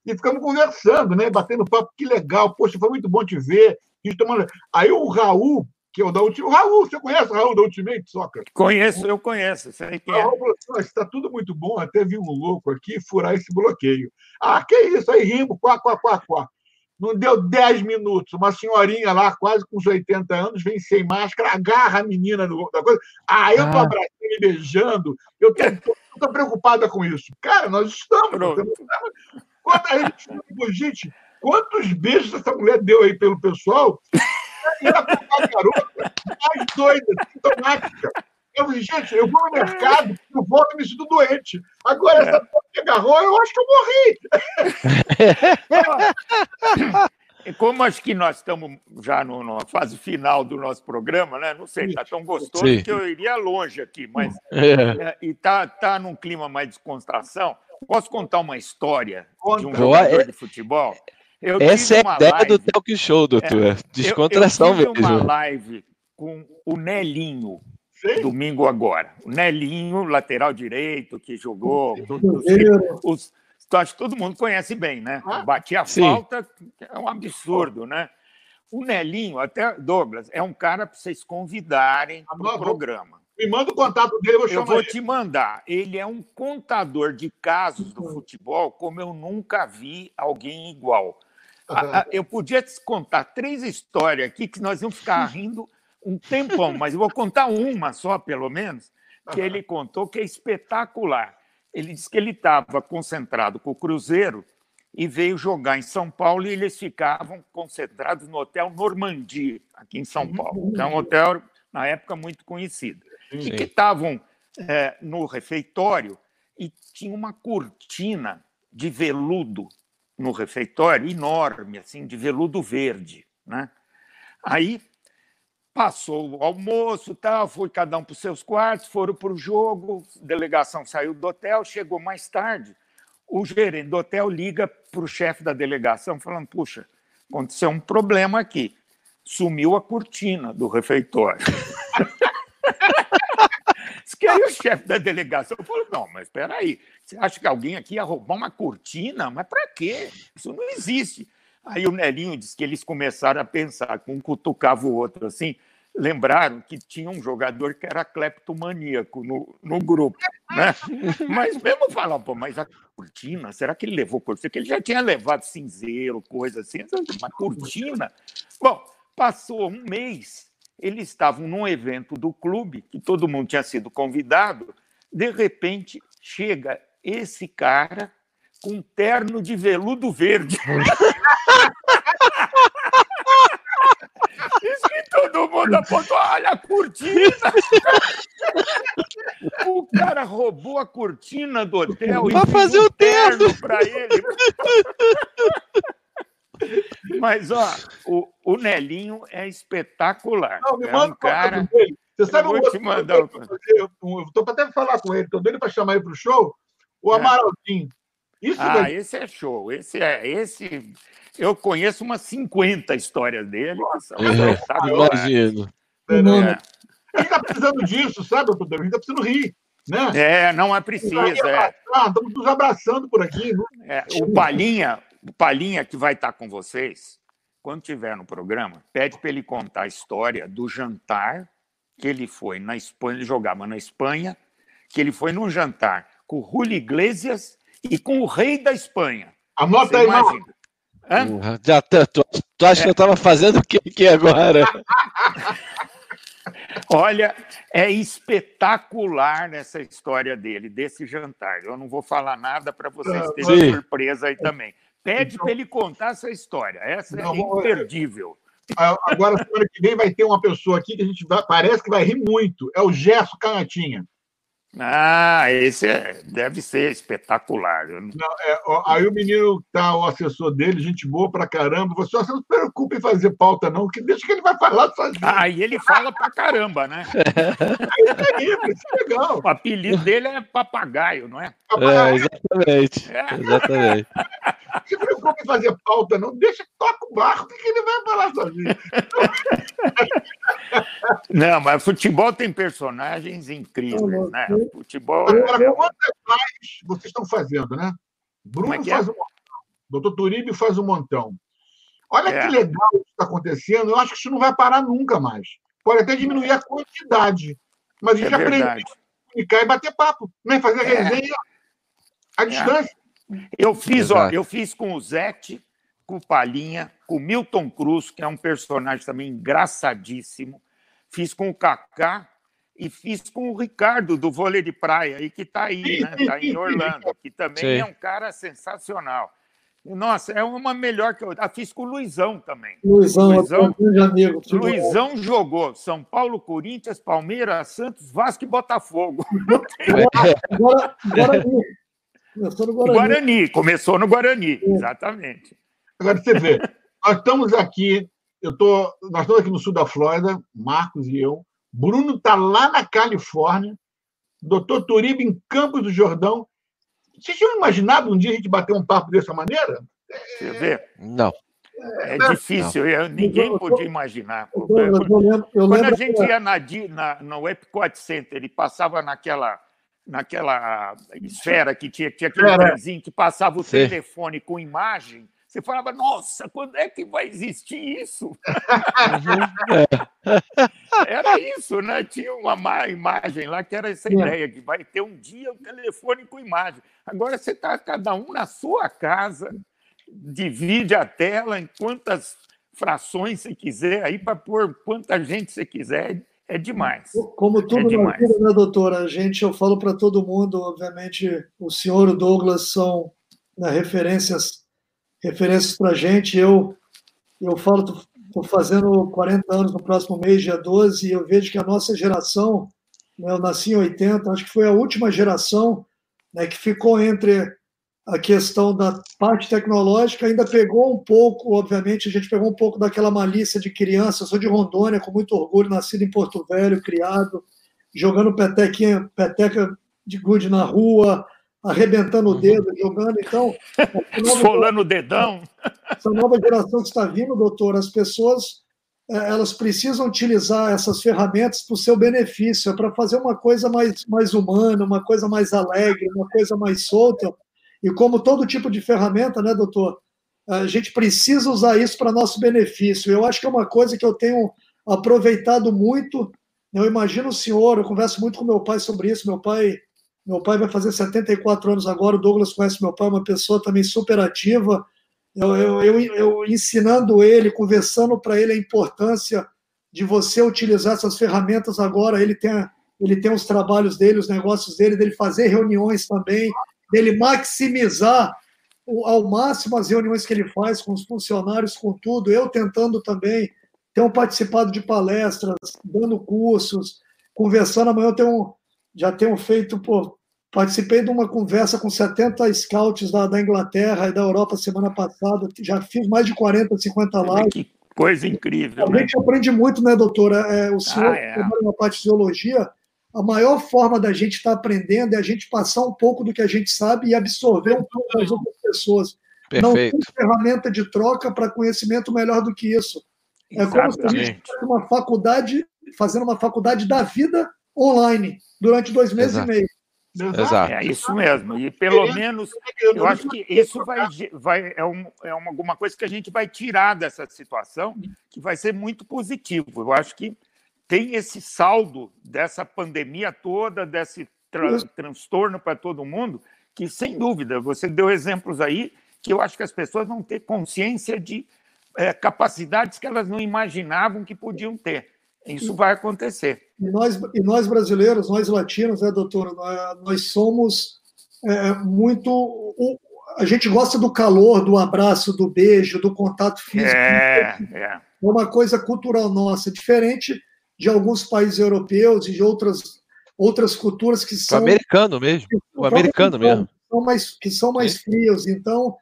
e ficamos conversando, né? Batendo papo, que legal, poxa, foi muito bom te ver. Tomando... Aí o Raul, que é o da Ultimate. Raul, você conhece o Raul da Ultimate Soccer? Conheço, eu conheço, sei quem é. está tudo muito bom, até vi um louco aqui furar esse bloqueio. Ah, que isso, aí rimo, quá, quá, quá, quá. Não deu 10 minutos. Uma senhorinha lá, quase com uns 80 anos, vem sem máscara, agarra a menina no, da coisa. Ah, eu tô ah. abraçando e beijando. Eu tô, preocupada com isso. Cara, nós estamos. estamos quando a gente, gente, quantos beijos essa mulher deu aí pelo pessoal? E ela a garota mais doida, sintomática. Eu gente, eu vou no mercado, eu volto e me sinto doente. Agora, essa porra que agarrou, eu acho que eu morri. Como acho que nós estamos já no, na fase final do nosso programa, né? Não sei, está tão gostoso Sim. que eu iria longe aqui, mas é. É, e tá, tá num clima mais de descontração. Posso contar uma história Conta. de um jogador de futebol? Eu Essa é a ideia live, do talk show, doutor. É, Descontração eu, eu fiz uma live com o Nelinho, Sim. domingo agora. O Nelinho, lateral direito, que jogou. os, acho que todo mundo conhece bem, né? Ah, Batia a falta, é um absurdo, né? O Nelinho, até Douglas, é um cara para vocês convidarem para o programa. Me manda o contato dele, eu vou chamar Eu vou ele. te mandar. Ele é um contador de casos do futebol como eu nunca vi alguém igual. Eu podia te contar três histórias aqui que nós íamos ficar rindo um tempão, mas eu vou contar uma só, pelo menos, que ele contou que é espetacular. Ele disse que ele estava concentrado com o Cruzeiro e veio jogar em São Paulo e eles ficavam concentrados no Hotel Normandie, aqui em São uhum. Paulo, é um hotel, na época, muito conhecido. E que estavam é, no refeitório e tinha uma cortina de veludo no refeitório, enorme, assim, de veludo verde. Né? Aí Passou o almoço, tal, foi cada um para os seus quartos, foram para o jogo, a delegação saiu do hotel, chegou mais tarde. O gerente do hotel liga para o chefe da delegação, falando: puxa, aconteceu um problema aqui. Sumiu a cortina do refeitório. Diz que aí o chefe da delegação falou: não, mas espera aí, você acha que alguém aqui ia roubar uma cortina? Mas para quê? Isso não existe. Aí o Nelinho disse que eles começaram a pensar, um cutucava o outro assim, lembraram que tinha um jogador que era cleptomaníaco no, no grupo, né? Mas mesmo falar, pô, mas a cortina, será que ele levou cortina? Que ele já tinha levado cinzeiro, coisa assim, uma cortina. Bom, passou um mês, eles estavam num evento do clube, que todo mundo tinha sido convidado, de repente chega esse cara com um terno de veludo verde. Todo mundo apontou, olha a cortina. o cara roubou a cortina do hotel Vai e fazer o terno para ele. Mas, ó, o, o Nelinho é espetacular. Não, me é manda um cara... dele. Você sabe eu vou te mandar. Eu estou até falar com ele, estou doido para chamar ele para o show. O é. Amaralzinho. Isso ah, daí... esse é show. Esse é esse. Eu conheço umas 50 histórias dele. é, imagino. É, é. A gente está precisando disso, sabe, doutor? A gente está precisando rir. Né? É, não é preciso. É. Estamos nos abraçando por aqui. Né? É, o Palinha, o Palinha que vai estar com vocês, quando tiver no programa, pede para ele contar a história do jantar que ele foi na Espanha, ele jogava na Espanha, que ele foi num jantar com o Julio Iglesias e com o rei da Espanha. Anota aí, Marcos. Já tá, tu, tu acha é. que eu estava fazendo o que aqui agora? Olha, é espetacular nessa história dele, desse jantar. Eu não vou falar nada para vocês terem surpresa aí também. Pede então, para ele contar essa história. Essa não, é imperdível. Agora, semana que vem, vai ter uma pessoa aqui que a gente vai, parece que vai rir muito. É o Gerson Canatinha. Ah, esse é, deve ser espetacular. Não... Não, é, ó, aí o menino tá, o assessor dele, gente boa pra caramba. Você não se preocupe em fazer pauta, não, que deixa que ele vai falar sozinho. Ah, e ele fala pra caramba, né? É, é legal. O apelido dele é papagaio, não é? é exatamente. É. Exatamente. se preocupe em fazer pauta, não. Deixa, toca o barco, que ele vai falar sozinho. Não, mas futebol tem personagens incríveis, né? Futebol. Agora, quantas lives vocês estão fazendo, né? Bruno é faz é? uma. Doutor Turibe faz um montão. Olha É. que legal isso que está acontecendo. Eu acho que isso não vai parar nunca mais. Pode até diminuir a quantidade. Mas a É gente aprende a comunicar e bater papo, né? fazer É. resenha à distância. Eu fiz, ó, eu fiz com o Zete, com o Palinha, com o Milton Cruz, que é um personagem também engraçadíssimo. Fiz com o Kaká e fiz com o Ricardo do vôlei de praia, aí que está aí, né? Está em Orlando, que também Sim. é um cara sensacional. Nossa, é uma melhor que eu. Ah, fiz com o Luizão também. Luizão, Luizão. é amigo. Luizão jogou São Paulo, Corinthians, Palmeiras, Santos, Vasco e Botafogo. Agora, Guarani. Começou no Guarani. Guarani, começou no Guarani, exatamente. Agora você vê, nós estamos aqui, eu tô, nós estamos aqui no sul da Flórida, Marcos e eu. Bruno está lá na Califórnia, doutor Turibe em Campos do Jordão. Vocês tinham imaginado um dia a gente bater um papo dessa maneira? Você vê? Não. É difícil, eu- ninguém podia imaginar. Douglas, eu lembro, eu Quando a gente ia na, na, no Epcot Center e passava naquela, naquela esfera que tinha, tinha aquele Era. trenzinho que passava o Sim. telefone com imagem, você falava, nossa, quando é que vai existir isso? Era isso, né? Tinha uma ma- imagem lá que era essa É. ideia, que vai ter um dia um telefone com imagem. Agora você está cada um na sua casa, divide a tela em quantas frações você quiser, aí para pôr quanta gente você quiser, é demais. Como tudo É na vida, né, doutora? A gente, eu falo para todo mundo, obviamente, o senhor e o Douglas são né, referências, referências para a gente. Eu, eu falo, estou fazendo 40 anos no próximo mês, dia 12, e eu vejo que a nossa geração, né, eu nasci em 80, acho que foi a última geração né, que ficou entre a questão da parte tecnológica, ainda pegou um pouco, obviamente, a gente pegou um pouco daquela malícia de criança. Eu sou de Rondônia, com muito orgulho, nascido em Porto Velho, criado, jogando peteca de gude na rua, arrebentando o dedo, jogando. Então, Esfolando o dedão. essa nova geração que está vindo, doutor, as pessoas eh, elas precisam utilizar essas ferramentas para o seu benefício, para fazer uma coisa mais, mais humana, uma coisa mais alegre, uma coisa mais solta. E como todo tipo de ferramenta, né, doutor? A gente precisa usar isso para nosso benefício. Eu acho que é uma coisa que eu tenho aproveitado muito. Eu imagino o senhor, eu converso muito com meu pai sobre isso. Meu pai, meu pai vai fazer 74 anos agora. O Douglas conhece meu pai, uma pessoa também super ativa. Eu, eu, eu, eu ensinando ele, conversando para ele a importância de você utilizar essas ferramentas agora. Ele tem, ele tem os trabalhos dele, os negócios dele, dele fazer reuniões também, dele maximizar ao máximo as reuniões que ele faz com os funcionários, com tudo. Eu tentando também, tenho participado de palestras, dando cursos, conversando. Amanhã eu tenho, já tenho feito, participei de uma conversa com 70 scouts da, da Inglaterra e da Europa semana passada. Já fiz mais de 40, 50 lives. Que coisa incrível, A né? gente aprende muito, né, doutora? É, o senhor Ah, é. trabalha na parte de zoologia, a maior forma da gente estar aprendendo é a gente passar um pouco do que a gente sabe e absorver um pouco das outras pessoas. Não tem Perfeito. ferramenta de troca para conhecimento melhor do que isso. É como se a gente Exatamente. estivesse uma faculdade, fazendo uma faculdade da vida online durante dois meses Exato. e meio. Exato. É isso mesmo. E pelo menos eu acho que isso vai, vai é, um, é uma, alguma coisa que a gente vai tirar dessa situação que vai ser muito positivo. Eu acho que tem esse saldo dessa pandemia toda, desse tra- transtorno para todo mundo, que sem dúvida você deu exemplos aí que eu acho que as pessoas vão ter consciência de eh, capacidades que elas não imaginavam que podiam ter. Isso vai acontecer. E nós, e nós brasileiros, nós latinos, né, doutor, nós, nós somos é, muito. o- a gente gosta do calor, do abraço, do beijo, do contato físico. É, é. É uma coisa cultural nossa, diferente de alguns países europeus e de outras, outras culturas que O são. americano mesmo. O americano mesmo. São mais, que são mais frios. Então,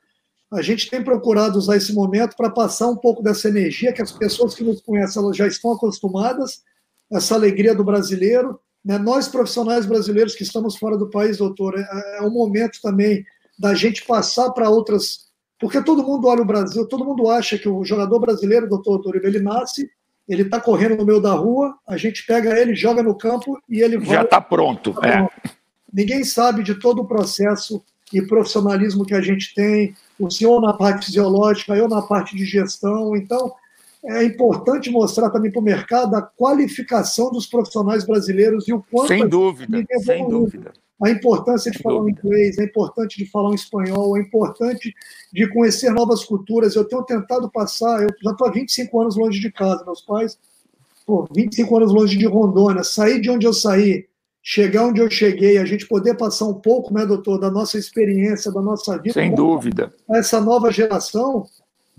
a gente tem procurado usar esse momento para passar um pouco dessa energia que as pessoas que nos conhecem elas já estão acostumadas, essa alegria do brasileiro. Né? Nós, profissionais brasileiros que estamos fora do país, doutor, é, é um momento também da gente passar para outras. Porque todo mundo olha o Brasil, todo mundo acha que o jogador brasileiro, doutor Toribio, ele nasce, ele está correndo no meio da rua, a gente pega ele, joga no campo e ele Já está pronto. É. Ninguém sabe de todo o processo e profissionalismo que a gente tem, o senhor na parte fisiológica, eu na parte de gestão. Então, é importante mostrar também para o mercado a qualificação dos profissionais brasileiros e o quanto. Sem dúvida, sem dúvida. A importância de sem falar dúvida. inglês, a importante de falar um espanhol, a importante de conhecer novas culturas. Eu tenho tentado passar, eu já estou há 25 anos longe de casa, meus pais, pô, 25 anos longe de Rondônia, sair de onde eu saí, chegar onde eu cheguei, a gente poder passar um pouco, né, doutor, da nossa experiência, da nossa vida. Sem dúvida. Essa nova geração,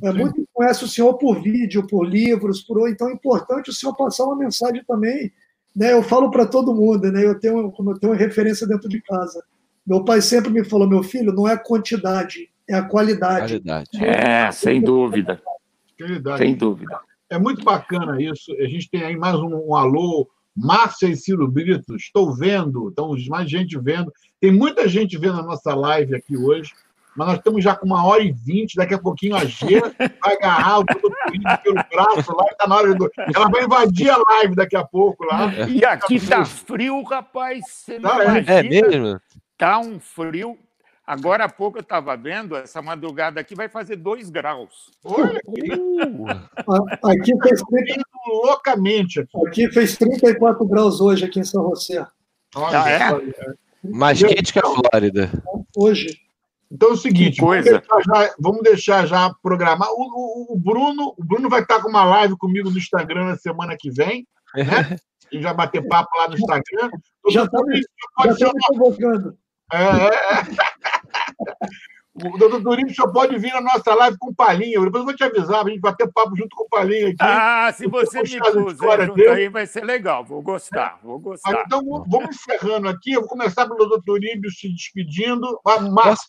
é, muito conhece o senhor por vídeo, por livros, por então é importante o senhor passar uma mensagem também. Né? Eu falo para todo mundo, né? Eu tenho, como eu tenho uma referência dentro de casa. Meu pai sempre me falou, meu filho, não é a quantidade, é a qualidade. qualidade. É, sem dúvida. Qualidade. Sem dúvida. É muito bacana isso. A gente tem aí mais um, um alô Márcia e Ciro Brito, estou vendo, estamos mais gente vendo. Tem muita gente vendo a nossa live aqui hoje, mas nós estamos já com uma hora e vinte, daqui a pouquinho a G vai agarrar o pelo braço lá, está na hora do... Ela vai invadir a live daqui a pouco lá. E aqui está frio, rapaz. Você não tá, é mesmo? Tá um frio. Agora há pouco eu estava vendo, essa madrugada aqui vai fazer 2 graus. Olha uh. Aqui fez 30... loucamente. Aqui fez 34 graus hoje aqui em São José. Olha, ah, é? Mais quente que a Flórida. Hoje. Então é o seguinte, vamos deixar, já, vamos deixar já programar. O, o, o, Bruno, o Bruno vai estar com uma live comigo no Instagram na semana que vem. Né? A gente vai bater papo lá no Instagram. Já está me, já tá me convocando. É, é, é. O doutor Turim só pode vir na nossa live com palhinha. Depois eu vou te avisar, a gente bater papo junto com o palhinha aqui. Ah, se você me puser junto aí, vai ser legal. Vou gostar, vou gostar. Mas, então, vamos encerrando aqui. Eu vou começar pelo doutor Turíbio se despedindo. Márcio.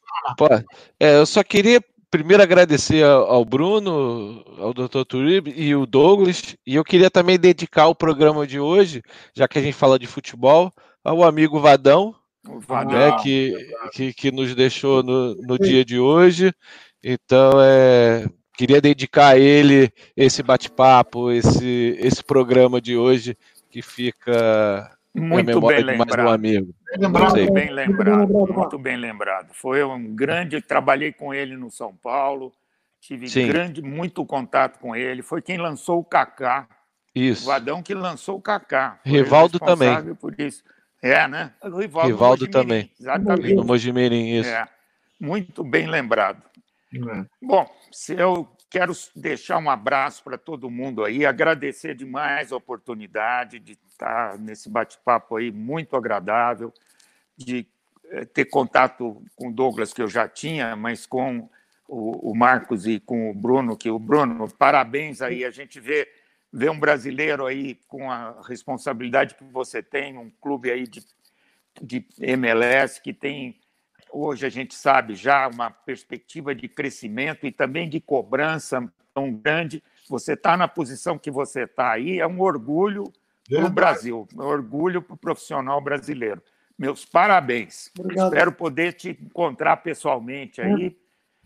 É, eu só queria primeiro agradecer ao Bruno, ao Dr. Turib e o Douglas, e eu queria também dedicar o programa de hoje, já que a gente fala de futebol, ao amigo Vadão, né, que, que, que, nos deixou no, no dia de hoje. Então, é, queria dedicar a ele esse bate-papo, esse, esse programa de hoje, que fica muito bem lembrado. Um amigo. Muito bem lembrado, muito bem lembrado. Foi um grande, trabalhei com ele no São Paulo, tive Sim. grande, muito contato com ele. Foi quem lançou o Kaká. Isso. O Vadão que lançou o Kaká. Rivaldo também. Por isso. É, né? O Rivaldo, Rivaldo também. Exatamente. No Mojimirim, isso. É, muito bem lembrado. É. Bom, se eu quero deixar um abraço para todo mundo aí, agradecer demais a oportunidade de estar nesse bate-papo aí muito agradável, de eh, ter contato com o Douglas, que eu já tinha, mas com o, Marcos e com o Bruno, que o Bruno, parabéns aí, a gente vê ver um brasileiro aí com a responsabilidade que você tem, um clube aí de, de MLS que tem, hoje a gente sabe já, uma perspectiva de crescimento e também de cobrança tão grande. Você está na posição que você está aí, é um orgulho para o Brasil, um orgulho para o profissional brasileiro. Meus parabéns. Obrigado. Espero poder te encontrar pessoalmente aí,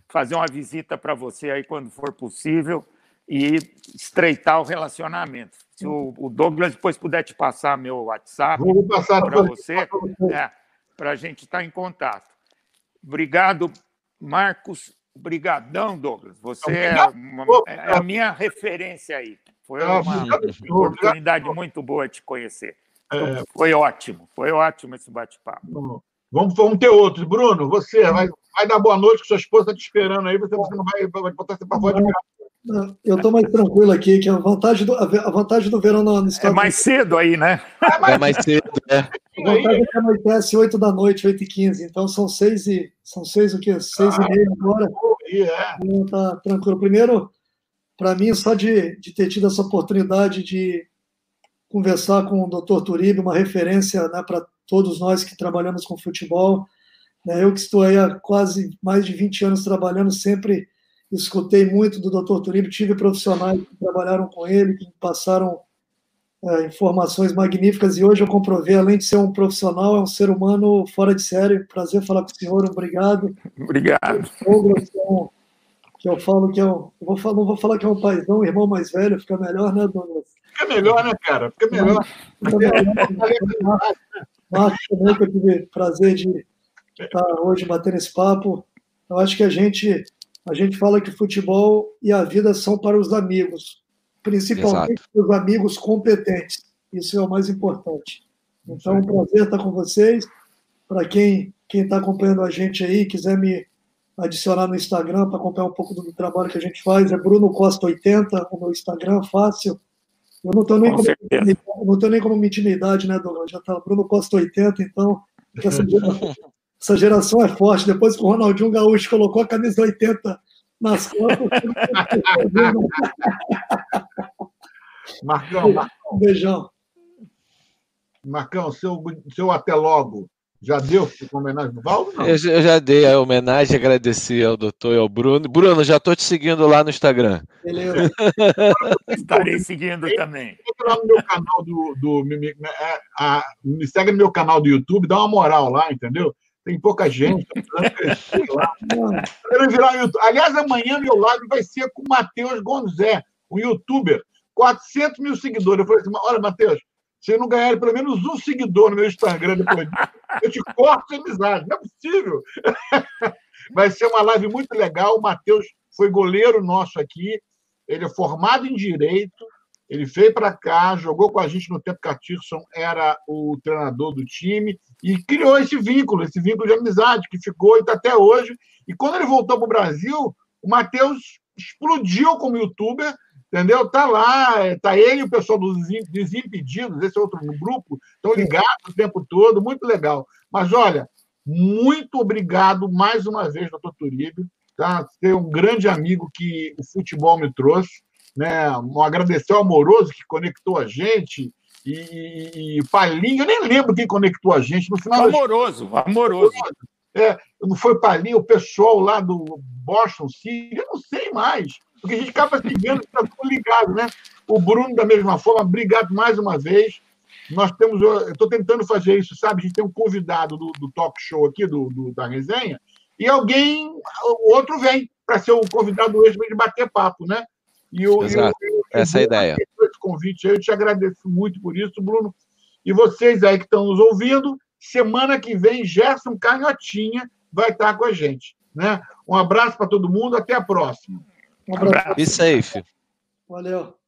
fazer uma visita para você aí quando for possível e estreitar o relacionamento. Se o, o Douglas depois puder te passar meu WhatsApp para você, é, para a gente estar tá em contato. Obrigado, Marcos. Obrigadão, Douglas. Você é, uma, é, a minha referência aí. Foi uma oportunidade muito boa de te conhecer. É. Foi ótimo, foi ótimo esse bate-papo. Vamos, vamos ter outros. Bruno, você vai, vai dar boa noite, que sua esposa está te esperando aí, você, você não vai, vai botar você para fora de casa. Eu estou mais tranquilo aqui, que a vantagem do, a vantagem do verão no estado. É mais cedo aí, né? É mais cedo, né? A vantagem é que anoitece 8 da noite, 8 e 15 então são 6 e. São 6 o quê? 6 ah, e meia agora. Então, tá tranquilo. Primeiro, para mim, só de, de ter tido essa oportunidade de conversar com o Dr. Turibe, uma referência né, para todos nós que trabalhamos com futebol. Né, eu que estou aí há quase mais de 20 anos trabalhando, sempre escutei muito do Dr. Turibe, tive profissionais que trabalharam com ele, que passaram é, informações magníficas, e hoje eu comprovei, além de ser um profissional, é um ser humano fora de série. Prazer falar com o senhor, obrigado. Obrigado. Douglas, que, é que eu falo que é um. vou falar, não vou falar que é um paizão, um irmão mais velho, fica melhor, né, Douglas? Fica melhor, né, cara? Fica melhor. Fica melhor. Marcos também, que eu tive prazer de estar hoje batendo esse papo. Eu acho que a gente a gente fala que futebol e a vida são para os amigos, principalmente para os amigos competentes. Isso é o mais importante. Então, é um prazer estar com vocês. Para quem quem está acompanhando a gente aí, quiser me adicionar no Instagram para acompanhar um pouco do trabalho que a gente faz, é Bruno Costa 80, o meu Instagram, fácil. Eu não estou nem, como, não nem como minha intimidade, né, Douglas? Já está Bruno Costa 80, então essa essa geração, é forte. Depois que o Ronaldinho Gaúcho colocou a camisa 80 nas costas. Marcão, Marcão. Um beijão. Marcão, seu, seu até logo. Já deu a homenagem do Valdo? Eu, eu, já dei a homenagem, agradeci ao doutor e ao Bruno. Bruno, já estou te seguindo lá no Instagram. Beleza. Estarei seguindo também. Entra lá no meu canal do. do me, me, é, a, me segue no meu canal do YouTube, dá uma moral lá, entendeu? Tem pouca gente. lá. virar YouTube. Aliás, amanhã meu live vai ser com o Matheus Gonzé, um youtuber. 400 mil seguidores. Eu falei assim: olha, Matheus, se não ganhar pelo menos um seguidor no meu Instagram depois disso, eu te corto a amizade. Não é possível. Vai ser uma live muito legal. O Matheus foi goleiro nosso aqui. Ele é formado em Direito. Ele veio para cá, jogou com a gente no tempo que a Tirson era o treinador do time e criou esse vínculo, esse vínculo de amizade que ficou e está até hoje. E quando ele voltou para o Brasil, o Matheus explodiu como youtuber entendeu? Tá lá, tá ele e o pessoal dos Desimpedidos, esse outro grupo, estão ligados o tempo todo, muito legal. Mas olha, muito obrigado mais uma vez, doutor Turibe, tá? Ser um grande amigo que o futebol me trouxe, né? Um agradecer ao amoroso que conectou a gente. E, e Palinho, eu nem lembro quem conectou a gente no final. Amoroso, amoroso. É, não foi Palinho, o pessoal lá do Boston City, eu não sei mais porque a gente acaba seguindo, está tudo ligado, né? O Bruno, da mesma forma, obrigado mais uma vez. Nós temos, eu estou tentando fazer isso, sabe? A gente tem um convidado do, do talk show aqui, do, do, da resenha, e alguém, o outro vem para ser o convidado hoje para bater papo, né? E o, Exato. E o, Essa é a ideia. Esse convite eu te agradeço muito por isso, Bruno. E vocês aí que estão nos ouvindo, semana que vem, Gerson Canhotinha vai estar com a gente. Né? Um abraço para todo mundo, até a próxima. Um abraço. Be safe. Valeu.